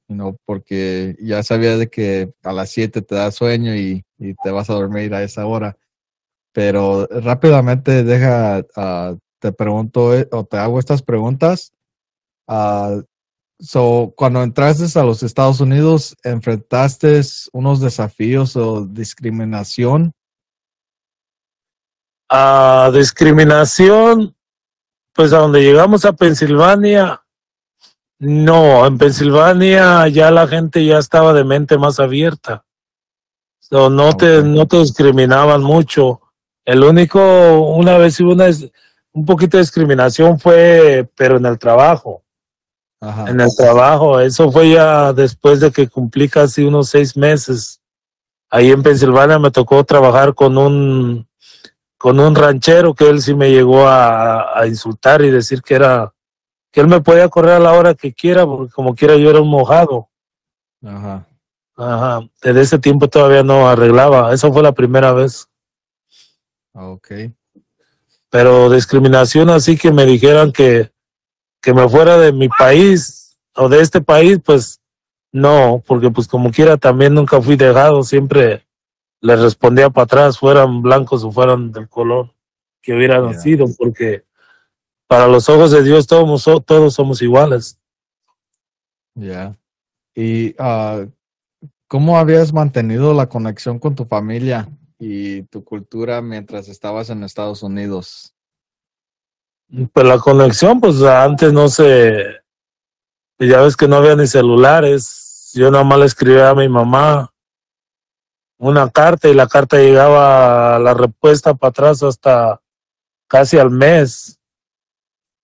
you know, porque ya sabía de que a las 7 te da sueño y, y te vas a dormir a esa hora. Pero rápidamente deja, ah, te pregunto eh, o te hago estas preguntas. Ah, so, cuando entraste a los Estados Unidos, ¿enfrentaste unos desafíos o discriminación? A discriminación, pues a donde llegamos a Pensilvania, no, en Pensilvania ya la gente ya estaba de mente más abierta. So, no, te, no te discriminaban mucho. El único, una vez hubo una, un poquito de discriminación fue, pero en el trabajo. Ajá. En el trabajo, eso fue ya después de que cumplí casi unos seis meses. Ahí en Pensilvania me tocó trabajar con un con un ranchero que él sí me llegó a, a insultar y decir que era que él me podía correr a la hora que quiera porque como quiera yo era un mojado. Ajá. Ajá. Desde ese tiempo todavía no arreglaba. Eso fue la primera vez. Ok. Pero discriminación así que me dijeran que que me fuera de mi país o de este país, pues no, porque pues como quiera también nunca fui dejado, siempre le respondía para atrás, fueran blancos o fueran del color que hubiera Ya. nacido, porque para los ojos de Dios todos, todos somos iguales. Ya. ¿Y ah, cómo habías mantenido la conexión con tu familia y tu cultura mientras estabas en Estados Unidos? Pues la conexión, pues antes no se, ya ves que no había ni celulares, yo nada más le escribía a mi mamá una carta y la carta llegaba a la respuesta para atrás hasta casi al mes.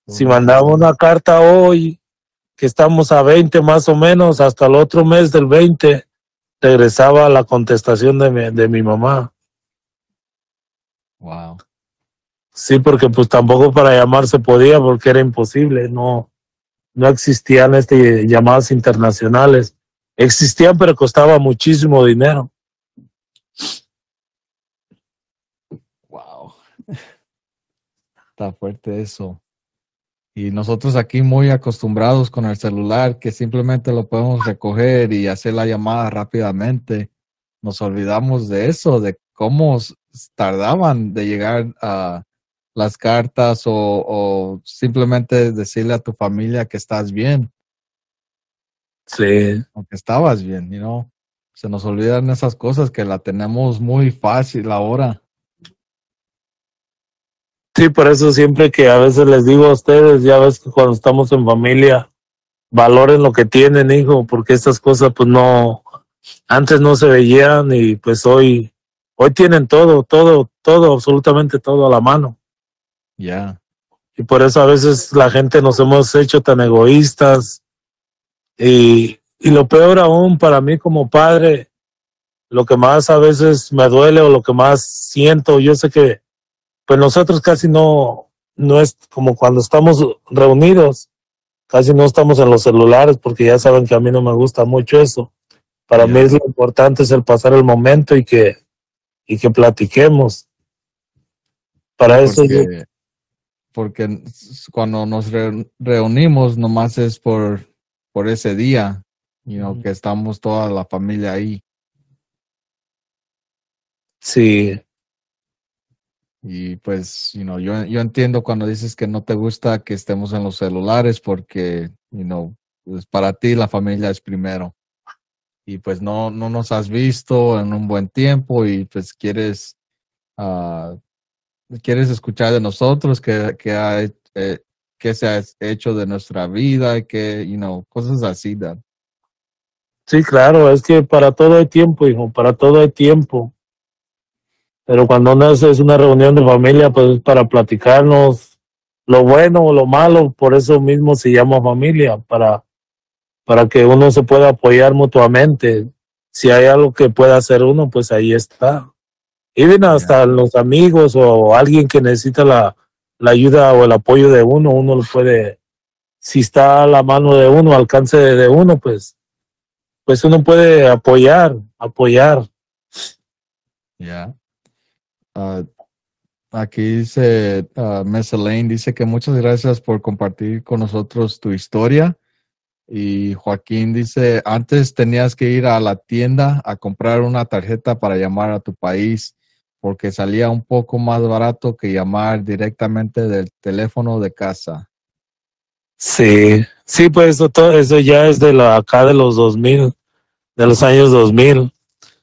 Si mandaba una carta hoy, que estamos a 20 más o menos, hasta el otro mes del 20, regresaba la contestación de mi, de mi mamá. Wow. Sí, porque pues tampoco para llamar se podía porque era imposible, no, no existían este, llamadas internacionales. Existían, pero costaba muchísimo dinero. Wow. Está fuerte eso. Y nosotros aquí muy acostumbrados con el celular, que simplemente lo podemos recoger y hacer la llamada rápidamente. Nos olvidamos de eso, de cómo tardaban de llegar a las cartas o, o simplemente decirle a tu familia que estás bien Sí, o que estabas bien, you know. Se nos olvidan esas cosas que la tenemos muy fácil ahora. sí, por eso siempre que a veces les digo a ustedes, ya ves que cuando estamos en familia, valoren lo que tienen, hijo, porque estas cosas pues no, antes no se veían y pues hoy, hoy tienen todo, todo, todo, absolutamente todo a la mano. Ya. Y por eso a veces la gente nos hemos hecho tan egoístas. Y, y lo peor aún para mí como padre, lo que más a veces me duele o lo que más siento, yo sé que pues nosotros casi no, no es como cuando estamos reunidos, casi no estamos en los celulares porque ya saben que a mí no me gusta mucho eso. Para mí es lo importante es el pasar el momento y que, y que platiquemos. Para eso yo- Porque, cuando nos re- reunimos nomás es por, por ese día, you know, que estamos toda la familia ahí. sí, Y pues, you know, yo, yo entiendo cuando dices que no te gusta que estemos en los celulares porque, you know, pues para ti la familia es primero. Y pues no, no nos has visto en un buen tiempo y pues quieres, ah, quieres escuchar de nosotros qué, ha, eh, se ha hecho de nuestra vida que, you know, cosas así. Sí, claro, es que para todo hay tiempo, hijo, para todo hay tiempo. Pero cuando no es es una reunión de familia, pues es para platicarnos lo bueno o lo malo, por eso mismo se llama familia, para, para que uno se pueda apoyar mutuamente. Si hay algo que pueda hacer uno, pues ahí está. Y bien hasta los amigos o alguien que necesita la, la ayuda o el apoyo de uno, uno lo puede, si está a la mano de uno, al alcance de, uno, pues, pues uno puede apoyar, apoyar. Ya. Ah, aquí dice uh, Miss Elaine, dice que muchas gracias por compartir con nosotros tu historia. Y Joaquín dice, antes tenías que ir a la tienda a comprar una tarjeta para llamar a tu país porque salía un poco más barato que llamar directamente del teléfono de casa. Sí, sí, pues eso, todo eso ya es de la, acá de los 2000, de los años 2000.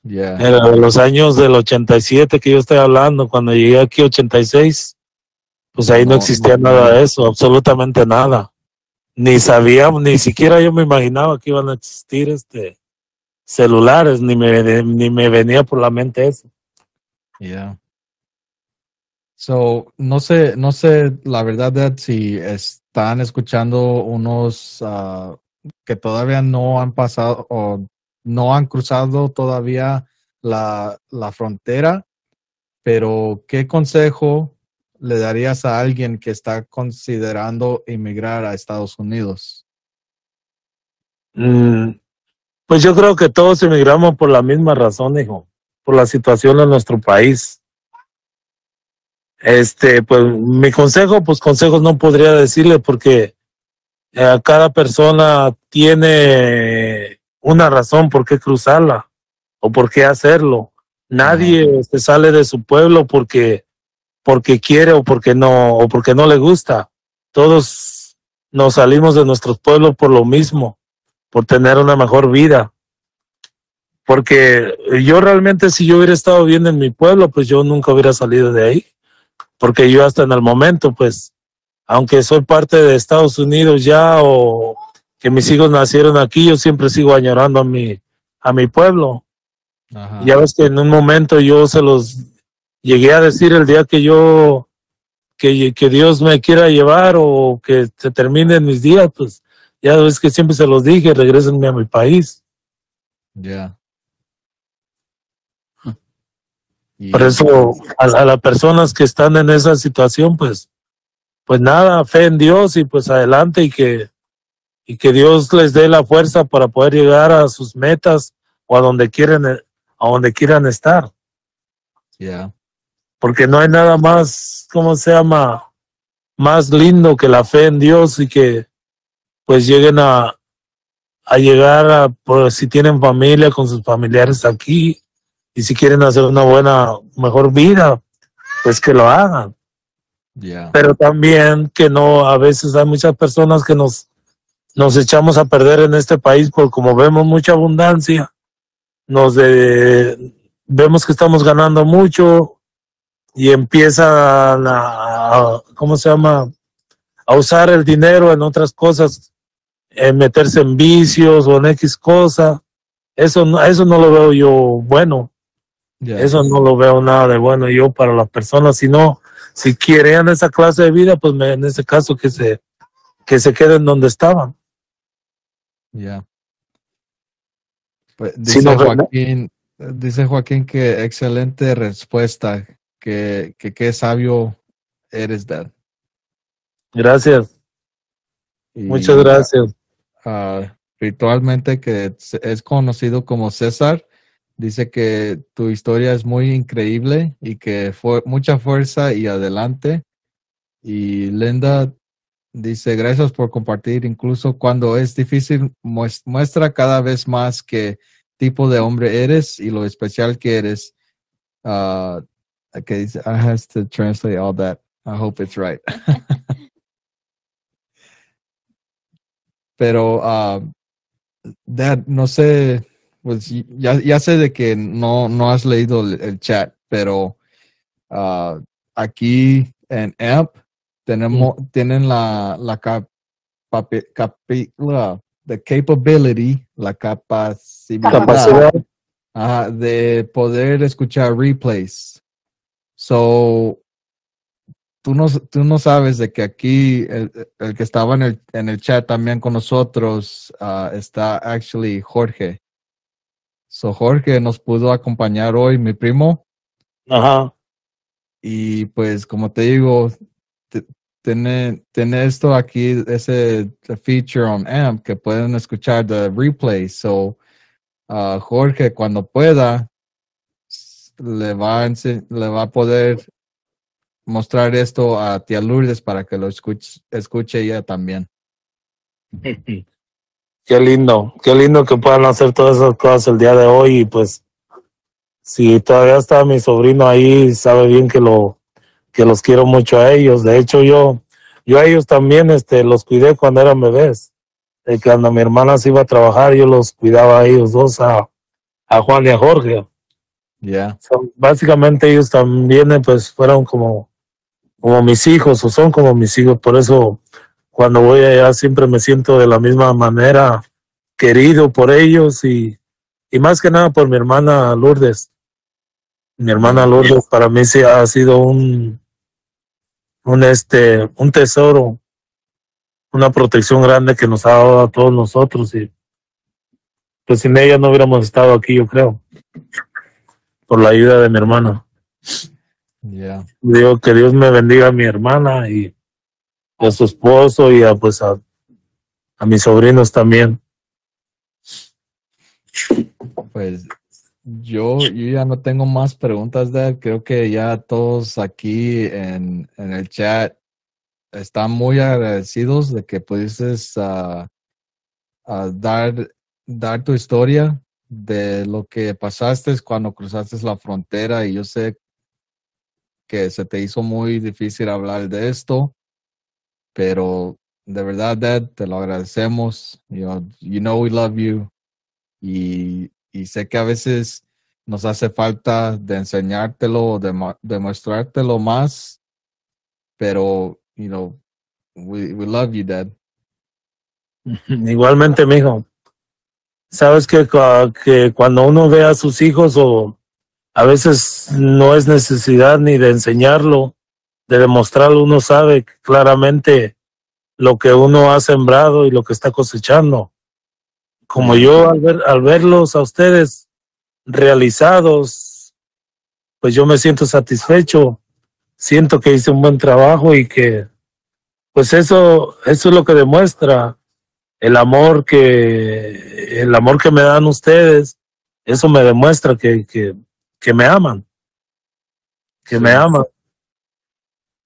Ya. Era de los años del 87 que yo estoy hablando, cuando llegué aquí 86, pues ahí no, No, existía no, nada no. de eso, absolutamente nada. Ni sabíamos, ni siquiera yo me imaginaba que iban a existir este celulares, ni me, ni me venía por la mente eso. Yeah. So, no sé, no sé, la verdad, Dad, si están escuchando unos ah, que todavía no han pasado o no han cruzado todavía la, la frontera, pero ¿qué consejo le darías a alguien que está considerando emigrar a Estados Unidos? Mm, pues yo creo que todos emigramos por la misma razón, hijo, por la situación en nuestro país. Este, pues mi consejo, pues consejos no podría decirle porque eh, cada persona tiene una razón por qué cruzarla o por qué hacerlo. Nadie se sale de su pueblo porque porque quiere o porque no o porque no le gusta. Todos nos salimos de nuestros pueblos por lo mismo, por tener una mejor vida. Porque yo realmente si yo hubiera estado bien en mi pueblo, pues yo nunca hubiera salido de ahí. Porque yo hasta en el momento, pues, aunque soy parte de Estados Unidos ya o que mis hijos nacieron aquí, yo siempre sigo añorando a mi, a mi pueblo. Ajá. Ya ves que en un momento yo se los llegué a decir el día que yo, que, que Dios me quiera llevar o que se terminen mis días, pues ya ves que siempre se los dije, regresenme a mi país. Ya. Y- Por eso a, a las personas que están en esa situación, pues, pues nada, fe en Dios y pues adelante y que, y que Dios les dé la fuerza para poder llegar a sus metas o a donde quieren, a donde quieran estar. Ya. porque no hay nada más, ¿cómo se llama? Más lindo que la fe en Dios y que pues lleguen a, a llegar a, por, si tienen familia con sus familiares aquí y si quieren hacer una buena, mejor vida, pues que lo hagan. Ya. Pero también que no, a veces hay muchas personas que nos, nos echamos a perder en este país por como vemos mucha abundancia, nos de, vemos que estamos ganando mucho y empiezan a, a- ¿cómo se llama? A usar el dinero en otras cosas, en meterse en vicios o en X cosa. Eso eso no lo veo yo bueno. Eso no lo veo nada de bueno yo para las personas, sino si quieren esa clase de vida, pues me- en ese caso que se, que se queden donde estaban. Ya. Pues Sí, dice. Joaquín, dice Joaquín que excelente respuesta, que, que qué sabio eres, Dad. Gracias. Y, Muchas gracias. ah, virtualmente que es conocido como César. Dice que tu historia es muy increíble y que fue mucha fuerza y adelante. Y Linda dice, gracias por compartir, incluso cuando es difícil, mues- muestra cada vez más qué tipo de hombre eres y lo especial que eres. Ah, que dice, I have to translate all that. I hope it's right. Pero, ah, Dad, no sé, pues ya, ya sé de que no, no has leído el, el chat, pero ah, aquí en AMP tenemos, tienen la, la cap- papi- capi- la- the capability, la capacidad, Capacidad. ajá, de poder escuchar replays. So, tú no, tú no sabes de que aquí el, el que estaba en el, en el chat también con nosotros ah, está actually Jorge. So Jorge nos pudo acompañar hoy, mi primo, Ajá. y pues como te digo, tiene, tiene esto aquí, ese feature on AMP que pueden escuchar de replay. So ah, Jorge cuando pueda le va a le va a poder mostrar esto a tía Lourdes para que lo escuche, escuche ella también. Qué lindo, qué lindo que puedan hacer todas esas cosas el día de hoy y pues si todavía está mi sobrino ahí, sabe bien que lo que los quiero mucho a ellos. De hecho, yo yo a ellos también este los cuidé cuando eran bebés. Cuando mi hermana se iba a trabajar, yo los cuidaba a ellos dos a, a Juan y a Jorge. Ya, So, básicamente ellos también pues fueron como como mis hijos o son como mis hijos, por eso cuando voy allá siempre me siento de la misma manera querido por ellos y, y más que nada por mi hermana Lourdes. Mi hermana Lourdes para mí sí ha sido un, un este, un tesoro, una protección grande que nos ha dado a todos nosotros y pues sin ella no hubiéramos estado aquí, yo creo, por la ayuda de mi hermana. ya. Digo que Dios me bendiga a mi hermana y a su esposo y a pues a, a mis sobrinos también. Pues yo, yo ya no tengo más preguntas, Dad. Creo que ya todos aquí en, en el chat están muy agradecidos de que pudieses ah, ah, dar, dar tu historia de lo que pasaste cuando cruzaste la frontera y yo sé que se te hizo muy difícil hablar de esto, pero de verdad, Dad, te lo agradecemos. You know, you know we love you y, y sé que a veces nos hace falta de enseñártelo, de ma- demostrártelo más, pero, you know, we, we love you, Dad. Igualmente, mijo. Sabes que, que cuando uno ve a sus hijos o a veces no es necesidad ni de enseñarlo, de demostrarlo, uno sabe claramente lo que uno ha sembrado y lo que está cosechando. Como yo al, ver, al verlos a ustedes realizados, pues yo me siento satisfecho, siento que hice un buen trabajo y que pues eso, eso es lo que demuestra el amor que el amor que me dan ustedes, eso me demuestra que, que, que me aman, que me aman.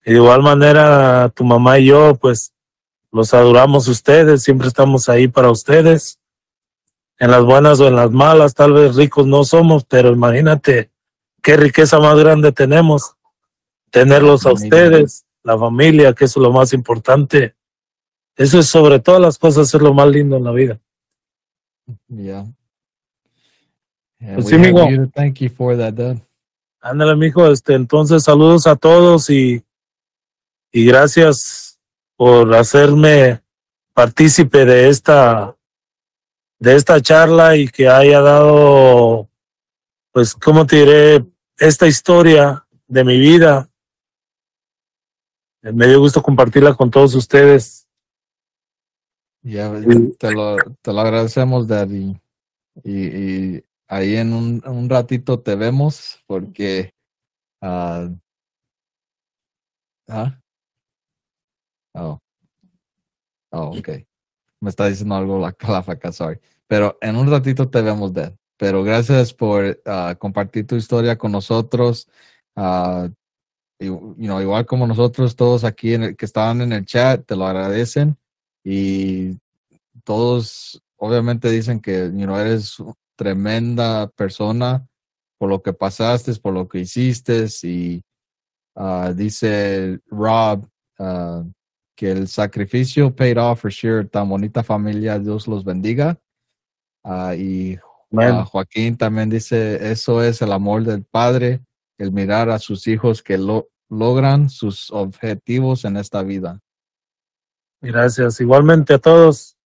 Y de igual manera, tu mamá y yo, pues, los adoramos ustedes, siempre estamos ahí para ustedes, en las buenas o en las malas, tal vez ricos no somos, pero imagínate qué riqueza más grande tenemos, tenerlos a ustedes, la familia, que eso es lo más importante. Eso es sobre todas las cosas, es lo más lindo en la vida. Yeah. Pues sí, to thank you for that, Dad. Ándale, mijo, este, entonces saludos a todos y, y gracias por hacerme partícipe de esta, de esta charla y que haya dado, pues, ¿cómo te diré? Esta historia de mi vida. Me dio gusto compartirla con todos ustedes. Ya, te lo, te lo agradecemos, Dad. Y, ahí en un, un ratito te vemos porque... ah ¿ah? Oh. Oh, ok. Me está diciendo algo la calafaca, sorry. Pero en un ratito te vemos, Dad. Pero gracias por ah, compartir tu historia con nosotros. Ah, y, you know, igual como nosotros, todos aquí en el, que estaban en el chat, te lo agradecen. Y todos obviamente dicen que you know, eres tremenda persona por lo que pasaste, por lo que hiciste. Y ah, dice Rob que el sacrificio paid off for sure. Tan bonita familia, Dios los bendiga. Ah, y Amén. Joaquín también dice, eso es el amor del Padre, el mirar a sus hijos que lo, logran sus objetivos en esta vida. Gracias. Igualmente a todos.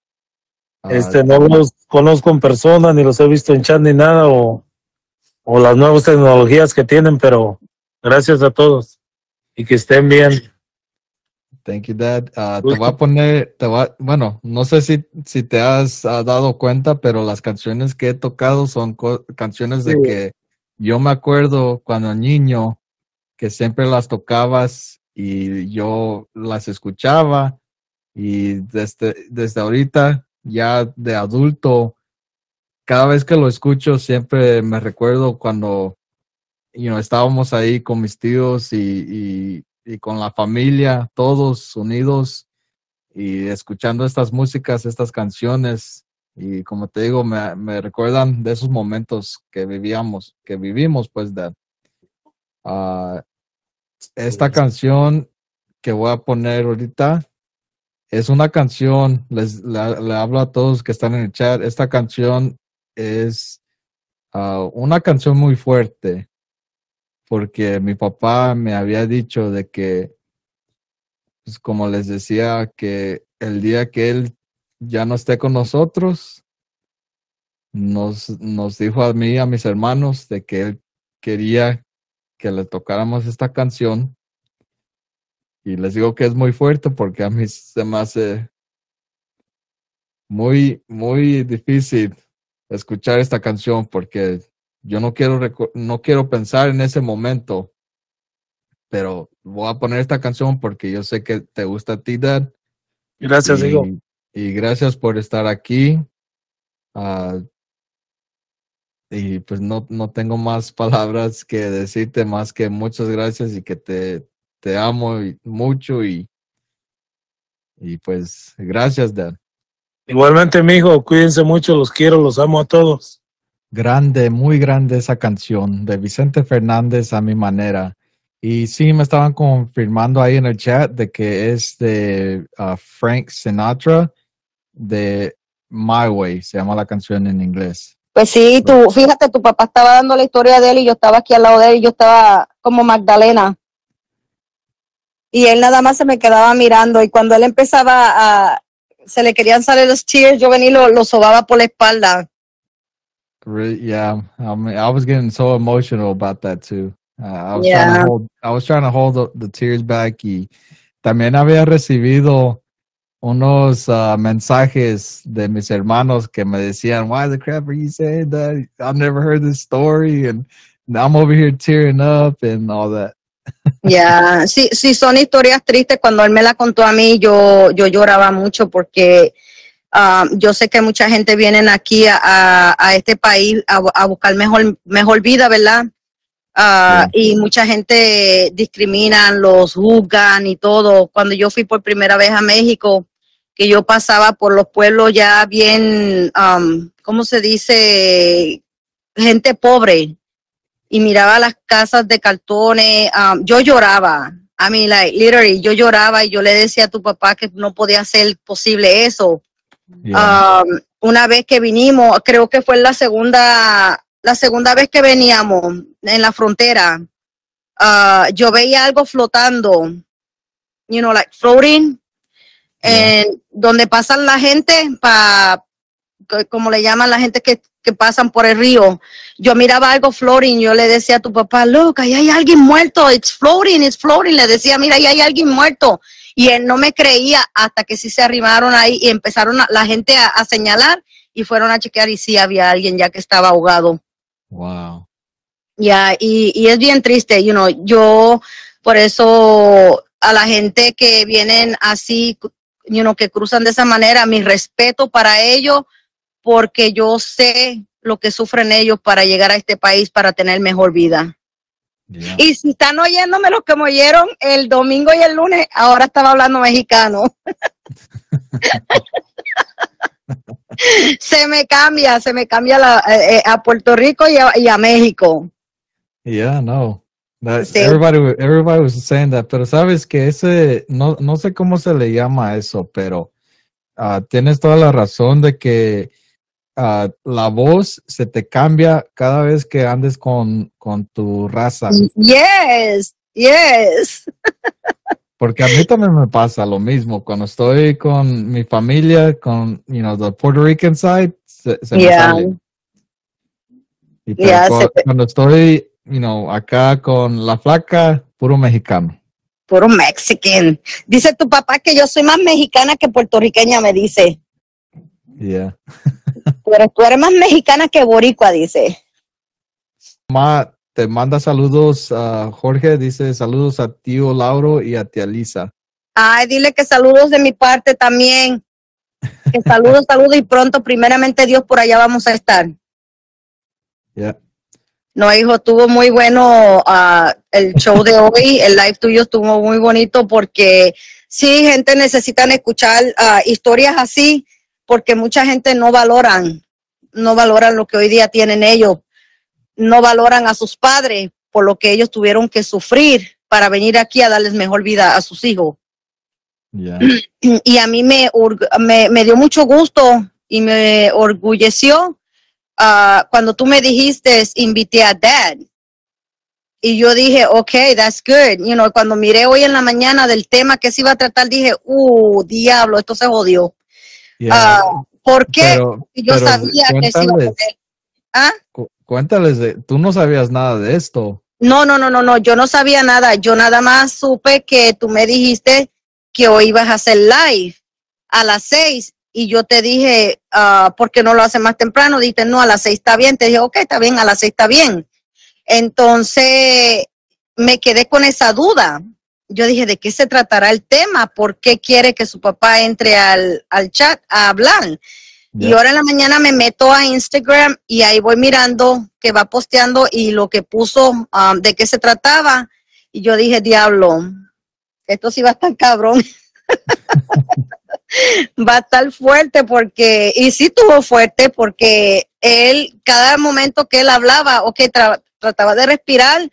Ah, Este, no los conozco en persona, ni los he visto en chat ni nada, o, o las nuevas tecnologías que tienen, pero gracias a todos. Y que estén bien. Thank you, Dad. Ah, te voy a poner, te voy a- bueno, no sé si, si te has ah, dado cuenta, pero las canciones que he tocado son co- canciones de Sí. que yo me acuerdo cuando niño que siempre las tocabas y yo las escuchaba y desde, desde ahorita, ya de adulto, cada vez que lo escucho siempre me recuerdo cuando you know, estábamos ahí con mis tíos y, y- y con la familia, todos unidos y escuchando estas músicas, estas canciones. Y como te digo, me, me recuerdan de esos momentos que vivíamos, que vivimos, pues, de ah, esta canción que voy a poner ahorita es una canción, les le, le hablo a todos que están en el chat, esta canción es ah, una canción muy fuerte porque mi papá me había dicho de que, pues como les decía, que el día que él ya no esté con nosotros, nos, nos dijo a mí y a mis hermanos de que él quería que le tocáramos esta canción. Y les digo que es muy fuerte porque a mí se me hace muy, muy difícil escuchar esta canción porque yo no quiero, no quiero pensar en ese momento, pero voy a poner esta canción porque yo sé que te gusta a ti, Dad. Gracias, y, hijo. y gracias por estar aquí. Ah, y pues no, no tengo más palabras que decirte más que muchas gracias y que te, te amo y- mucho y, y pues gracias, Dad. Igualmente, mi hijo, cuídense mucho, los quiero, los amo a todos. Grande, muy grande esa canción de Vicente Fernández a mi manera. Y sí, me estaban confirmando ahí en el chat de que es de ah, Frank Sinatra, de My Way, se llama la canción en inglés. Pues sí, tú, fíjate, tu papá estaba dando la historia de él y yo estaba aquí al lado de él y yo estaba como Magdalena. Y él nada más se me quedaba mirando y cuando él empezaba a, se le querían salir los tears, yo venía y lo, lo sobaba por la espalda. Re- yeah, I, mean, I was getting so emotional about that too. Uh, I was trying Yeah. to hold, I was trying to hold the, the tears back y también había recibido unos ah, mensajes de mis hermanos que me decían, why the crap are you saying that? I've never heard this story and I'm over here tearing up and all that. Ya, sí, sí, son historias tristes. Cuando él me la contó a mí, yo, yo lloraba mucho porque ah, yo sé que mucha gente viene aquí a, a- a este país a, a buscar mejor, mejor vida, ¿verdad? Ah, Y mucha gente discriminan, los juzgan y todo. Cuando yo fui por primera vez a México, que yo pasaba por los pueblos ya bien, um, ¿cómo se dice? Gente pobre y miraba las casas de cartones, um, yo lloraba. I mean, like, literally, yo lloraba y yo le decía a tu papá que no podía ser posible eso. Yeah. Um, una vez que vinimos, creo que fue la segunda, la segunda vez que veníamos en la frontera, ah, yo veía algo flotando, you know, like floating, Yeah. en donde pasan la gente, pa, co- como le llaman la gente que, que pasan por el río. Yo miraba algo floating, yo le decía a tu papá, look, ahí hay alguien muerto, it's floating, it's floating. Le decía, mira, ahí hay alguien muerto. Y él no me creía hasta que sí se arrimaron ahí y empezaron a- la gente a, a señalar y fueron a chequear y sí había alguien ya que estaba ahogado. Wow. Ya, y, y es bien triste, you know, yo por eso a la gente que vienen así, you know, que cruzan de esa manera, mi respeto para ellos, porque yo sé lo que sufren ellos para llegar a este país para tener mejor vida. Yeah. Y si están oyéndome los que me oyeron el domingo y el lunes, ahora estaba hablando mexicano. se me cambia, se me cambia la- eh, eh, a Puerto Rico y a, y a México. Yeah, no. That, Sí. everybody, everybody was saying that, pero sabes que ese, no, no sé cómo se le llama eso, pero ah, tienes toda la razón de que ah, la voz se te cambia cada vez que andes con, con tu raza. Yes, yes. Porque a mí también me pasa lo mismo. Cuando estoy con mi familia, con, you know, the Puerto Rican side, se, se me Yeah. sale. Y Yeah, cu- se te- cuando estoy, you know, acá con la flaca, puro mexicano. Puro Mexican. Dice tu papá que yo soy más mexicana que puertorriqueña, me dice. Yeah. Pero tú eres más mexicana que boricua, dice. Ma, te manda saludos a Jorge, dice saludos a tío Lauro y a tía Lisa. Ay, dile que saludos de mi parte también. Que saludos, saludos y pronto, primeramente Dios, por allá vamos a estar. Yeah. No, hijo, estuvo muy bueno ah, el show de hoy, el live tuyo estuvo muy bonito porque sí, gente necesitan escuchar ah, historias así porque mucha gente no valoran, no valoran lo que hoy día tienen ellos, no valoran a sus padres por lo que ellos tuvieron que sufrir para venir aquí a darles mejor vida a sus hijos. Yeah. y a mí me, me, me dio mucho gusto y me orgulleció ah, cuando tú me dijiste invité a dad y yo dije ok that's good you know cuando miré hoy en la mañana del tema que se iba a tratar dije uh diablo esto se jodió Yeah. Ah, ¿por qué? Pero- yo pero sabía que se iba a joder. ¿Ah? Cu- Cuéntales, de, tú no sabías nada de esto. No, no, no, no, no, yo no sabía nada. Yo nada más supe que tú me dijiste que hoy ibas a hacer live a las seis y yo te dije, ah, ¿por qué no lo haces más temprano? Dijiste, no, a las seis está bien. Te dije, ok, está bien, a las seis está bien. Entonces me quedé con esa duda. Yo dije, ¿de qué se tratará el tema? ¿Por qué quiere que su papá entre al, al chat a hablar? Y ahora en la mañana me meto a Instagram y ahí voy mirando que va posteando y lo que puso, um, de qué se trataba. Y yo dije, diablo, esto sí va a estar cabrón. va a estar fuerte porque, y sí tuvo fuerte porque él, cada momento que él hablaba, o que trataba de respirar,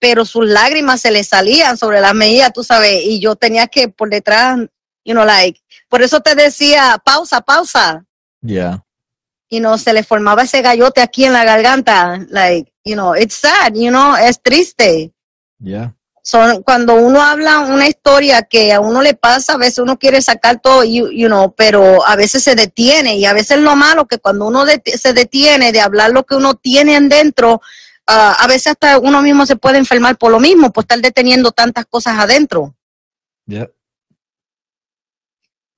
pero sus lágrimas se le salían sobre las mejillas, tú sabes, y yo tenía que por detrás, you know, like, por eso te decía, pausa, pausa, Yeah. you know, se le formaba ese gallote aquí en la garganta, like, you know, it's sad, you know, es triste. Yeah. Son, cuando uno habla una historia que a uno le pasa, a veces uno quiere sacar todo, you, you know, pero a veces se detiene y a veces lo malo que cuando uno se detiene de hablar lo que uno tiene en dentro, a veces hasta uno mismo se puede enfermar por lo mismo, por estar deteniendo tantas cosas adentro. Yeah.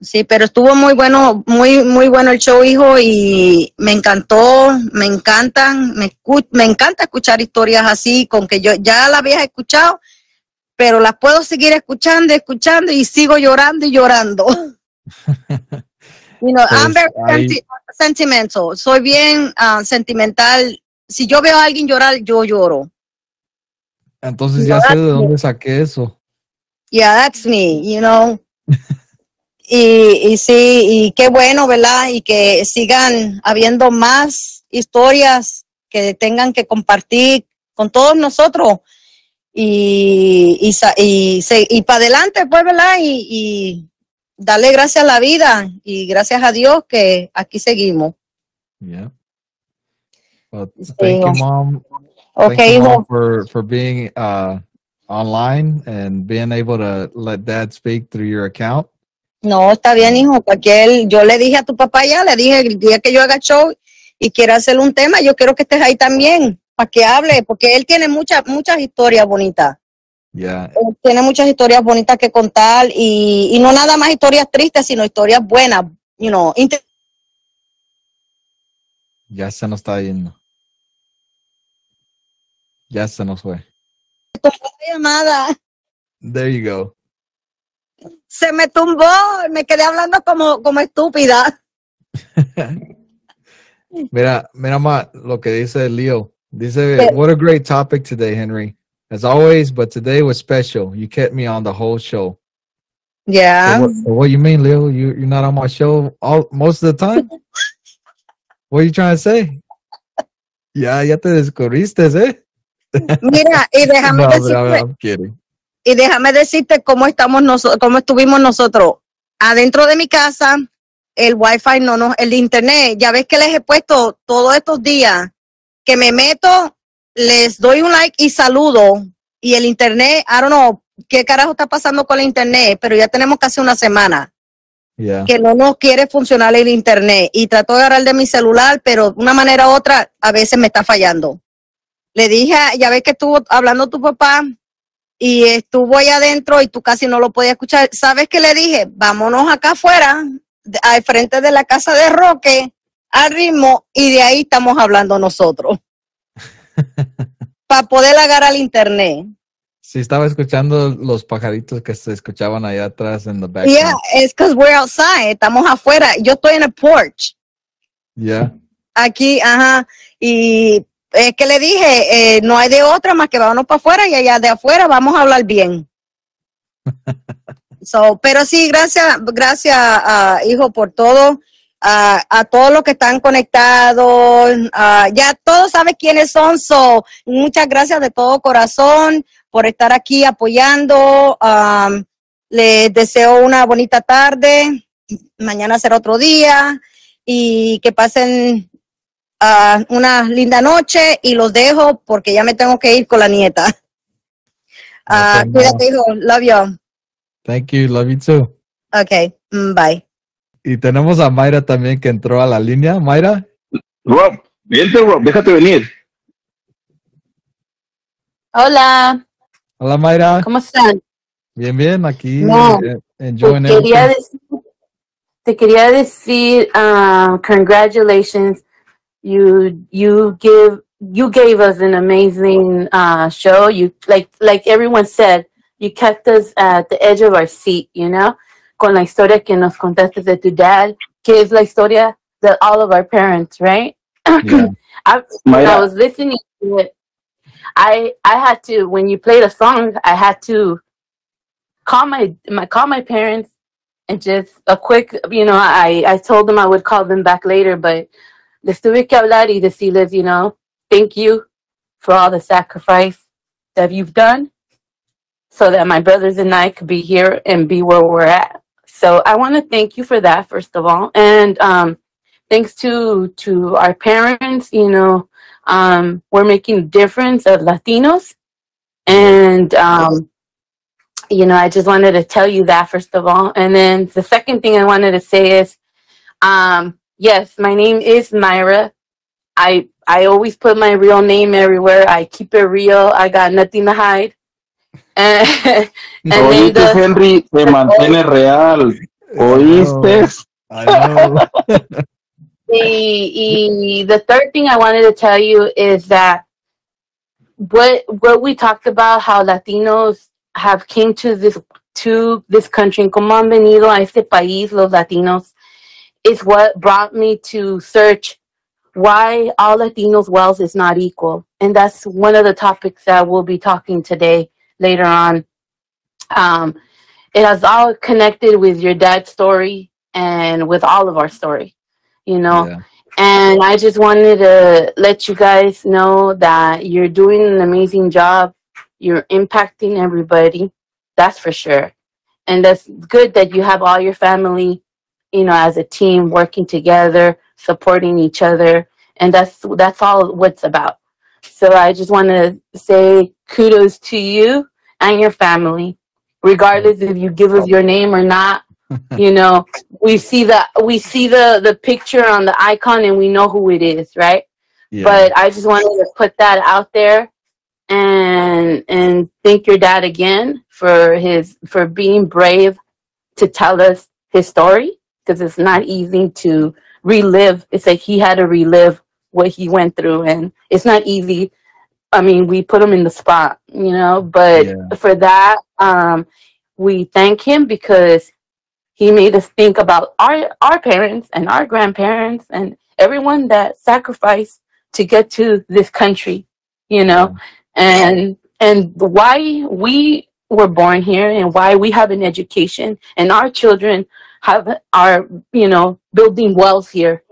Sí, pero estuvo muy bueno, muy, muy bueno el show, hijo, y me encantó, me encantan, me, me encanta escuchar historias así, con que yo ya las había escuchado, pero las puedo seguir escuchando, escuchando y sigo llorando y llorando. you know, I'm Pues, very sentimental, soy bien ah, sentimental. Si yo veo a alguien llorar, yo lloro. Entonces ya sé de dónde saqué eso. Yeah, that's me, you know. Y, y sí, y qué bueno, ¿verdad? Y que sigan habiendo más historias que tengan que compartir con todos nosotros. Y, y, y, y para adelante, pues, ¿verdad? Y, y darle gracias a la vida y gracias a Dios que aquí seguimos. Yeah. Well, thank you, mom. Ok, Thank you, Mom, hijo. for for being uh, online and being able to let Dad speak through your account. No, está bien, hijo. Cualquier, yo le dije a tu papá ya, le dije el día que yo haga show y quiera hacer un tema, yo quiero que estés ahí también para que hable, porque él tiene muchas, muchas historias bonitas. Yeah, Él tiene muchas historias bonitas que contar y, y no nada más historias tristes, sino historias buenas, you know, ya se nos está yendo. Ya se nos fue. llamada. There you go. se me tumbó, me quedé hablando como, como estúpida. Mira, mira ma, lo que dice Leo. Dice, Pero- what a great topic today, Henry. As always, but today was special. You kept me on the whole show. Yeah. So what, so what you mean, Leo? You you're not on my show all most of the time? what are you trying to say? Ya, ya te descubriste, ¿eh? Mira, y déjame No, decirte, y déjame decirte cómo estamos nosotros, cómo estuvimos nosotros. Adentro de mi casa, el wifi no nos, el internet, ya ves que les he puesto todos estos días que me meto, les doy un like y saludo. Y el internet, I don't know qué carajo está pasando con el internet, pero ya tenemos casi una semana Yeah. que no nos quiere funcionar el internet. Y trato de agarrar de mi celular, pero de una manera u otra a veces me está fallando. Le dije, ya ves que estuvo hablando tu papá y estuvo ahí adentro y tú casi no lo podías escuchar. ¿Sabes qué le dije? Vámonos acá afuera, al frente de la casa de Roque, al ritmo, y de ahí estamos hablando nosotros. Para poder agarrar el internet. Sí, estaba escuchando los pajaritos que se escuchaban allá atrás en the background. Yeah, it's because we're outside, estamos afuera. Yo estoy en el porch. Yeah. aquí, ajá, y es que le dije, eh, no hay de otra más que vámonos para afuera y allá de afuera vamos a hablar bien. So, pero sí, gracias, gracias, ah, hijo, por todo, ah, a todos los que están conectados, ya todos saben quiénes son, so, muchas gracias de todo corazón por estar aquí apoyando, am, les deseo una bonita tarde, mañana será otro día, y que pasen ah, una linda noche y los dejo porque ya me tengo que ir con la nieta. Ah, Ok, cuídate, hijo. Love you. Thank you. Love you too. Ok, mm, bye. Y tenemos a Mayra también que entró a la línea. Mayra. Rob, vente Rob, déjate venir. Hola, Hola Mayra. ¿cómo están? Bien, bien. Aquí No, eh, Te quería decir, te quería decir um, congratulations. You you give you gave us an amazing uh, show. You like like everyone said, you kept us at the edge of our seat. You know, con la historia que nos contaste de tu dad, que es la historia de all of our parents, right? Yeah. I, when I was listening to it, I I had to when you played a song, I had to call my my call my parents and just a quick, you know, I I told them I would call them back later, but les tuve que hablar y decirles, you know, thank you for all the sacrifice that you've done, so that my brothers and I could be here and be where we're at. So I want to thank you for that first of all, and um, thanks to to our parents, you know, um, we're making a difference of Latinos, and um, you know, I just wanted to tell you that first of all, and then the second thing I wanted to say is, um, yes, my name is Myra. I I always put my real name everywhere. I keep it real. I got nothing to hide. And, and oíste the, Henry, te mantiene real. ¿Oíste? I know. the, the third thing I wanted to tell you is that what what we talked about how Latinos have came to this to this country, como han venido a este país los Latinos, is what brought me to search why all Latinos' wealth is not equal, and that's one of the topics that we'll be talking today later on. Um, it has all connected with your dad's story and with all of our story, you know. Yeah. And I just wanted to let you guys know that you're doing an amazing job. You're impacting everybody. That's for sure. And that's good that you have all your family, you know, as a team working together, supporting each other. And that's that's all what's about. So I just want to say kudos to you and your family, regardless if you give us your name or not you know we see the we see the the picture on the icon and we know who it is right Yeah. but i just wanted to put that out there and and thank your dad again for his for being brave to tell us his story because it's not easy to relive it's like he had to relive what he went through and it's not easy. I mean we put him in the spot you know but Yeah. for that um we thank him because he made us think about our our parents and our grandparents and everyone that sacrificed to get to this country, you know, and and why we were born here and why we have an education and our children have are you know building wealth here,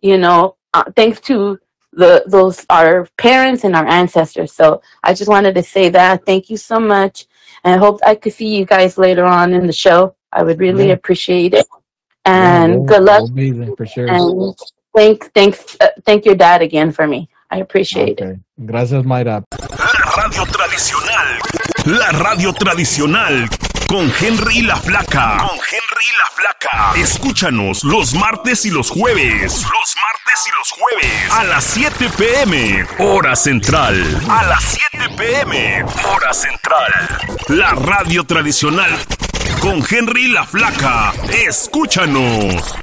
you know, uh, thanks to the those our parents and our ancestors. So I just wanted to say that. Thank you so much, and I hope I could see you guys later on in the show. I would really Yeah. appreciate it. Yeah, And we'll- good luck. we'll there for sure. And thanks, thanks, uh, thank your dad again for me. I appreciate it. Okay. Gracias, Mayra. La radio tradicional. La radio tradicional. Con Henry la Flaca. Con Henry la Flaca. Escúchanos los martes y los jueves. Los martes y los jueves. A las 7 pm. Hora central. A las 7 pm. Hora central. La radio tradicional. Con Henry la Flaca. Escúchanos.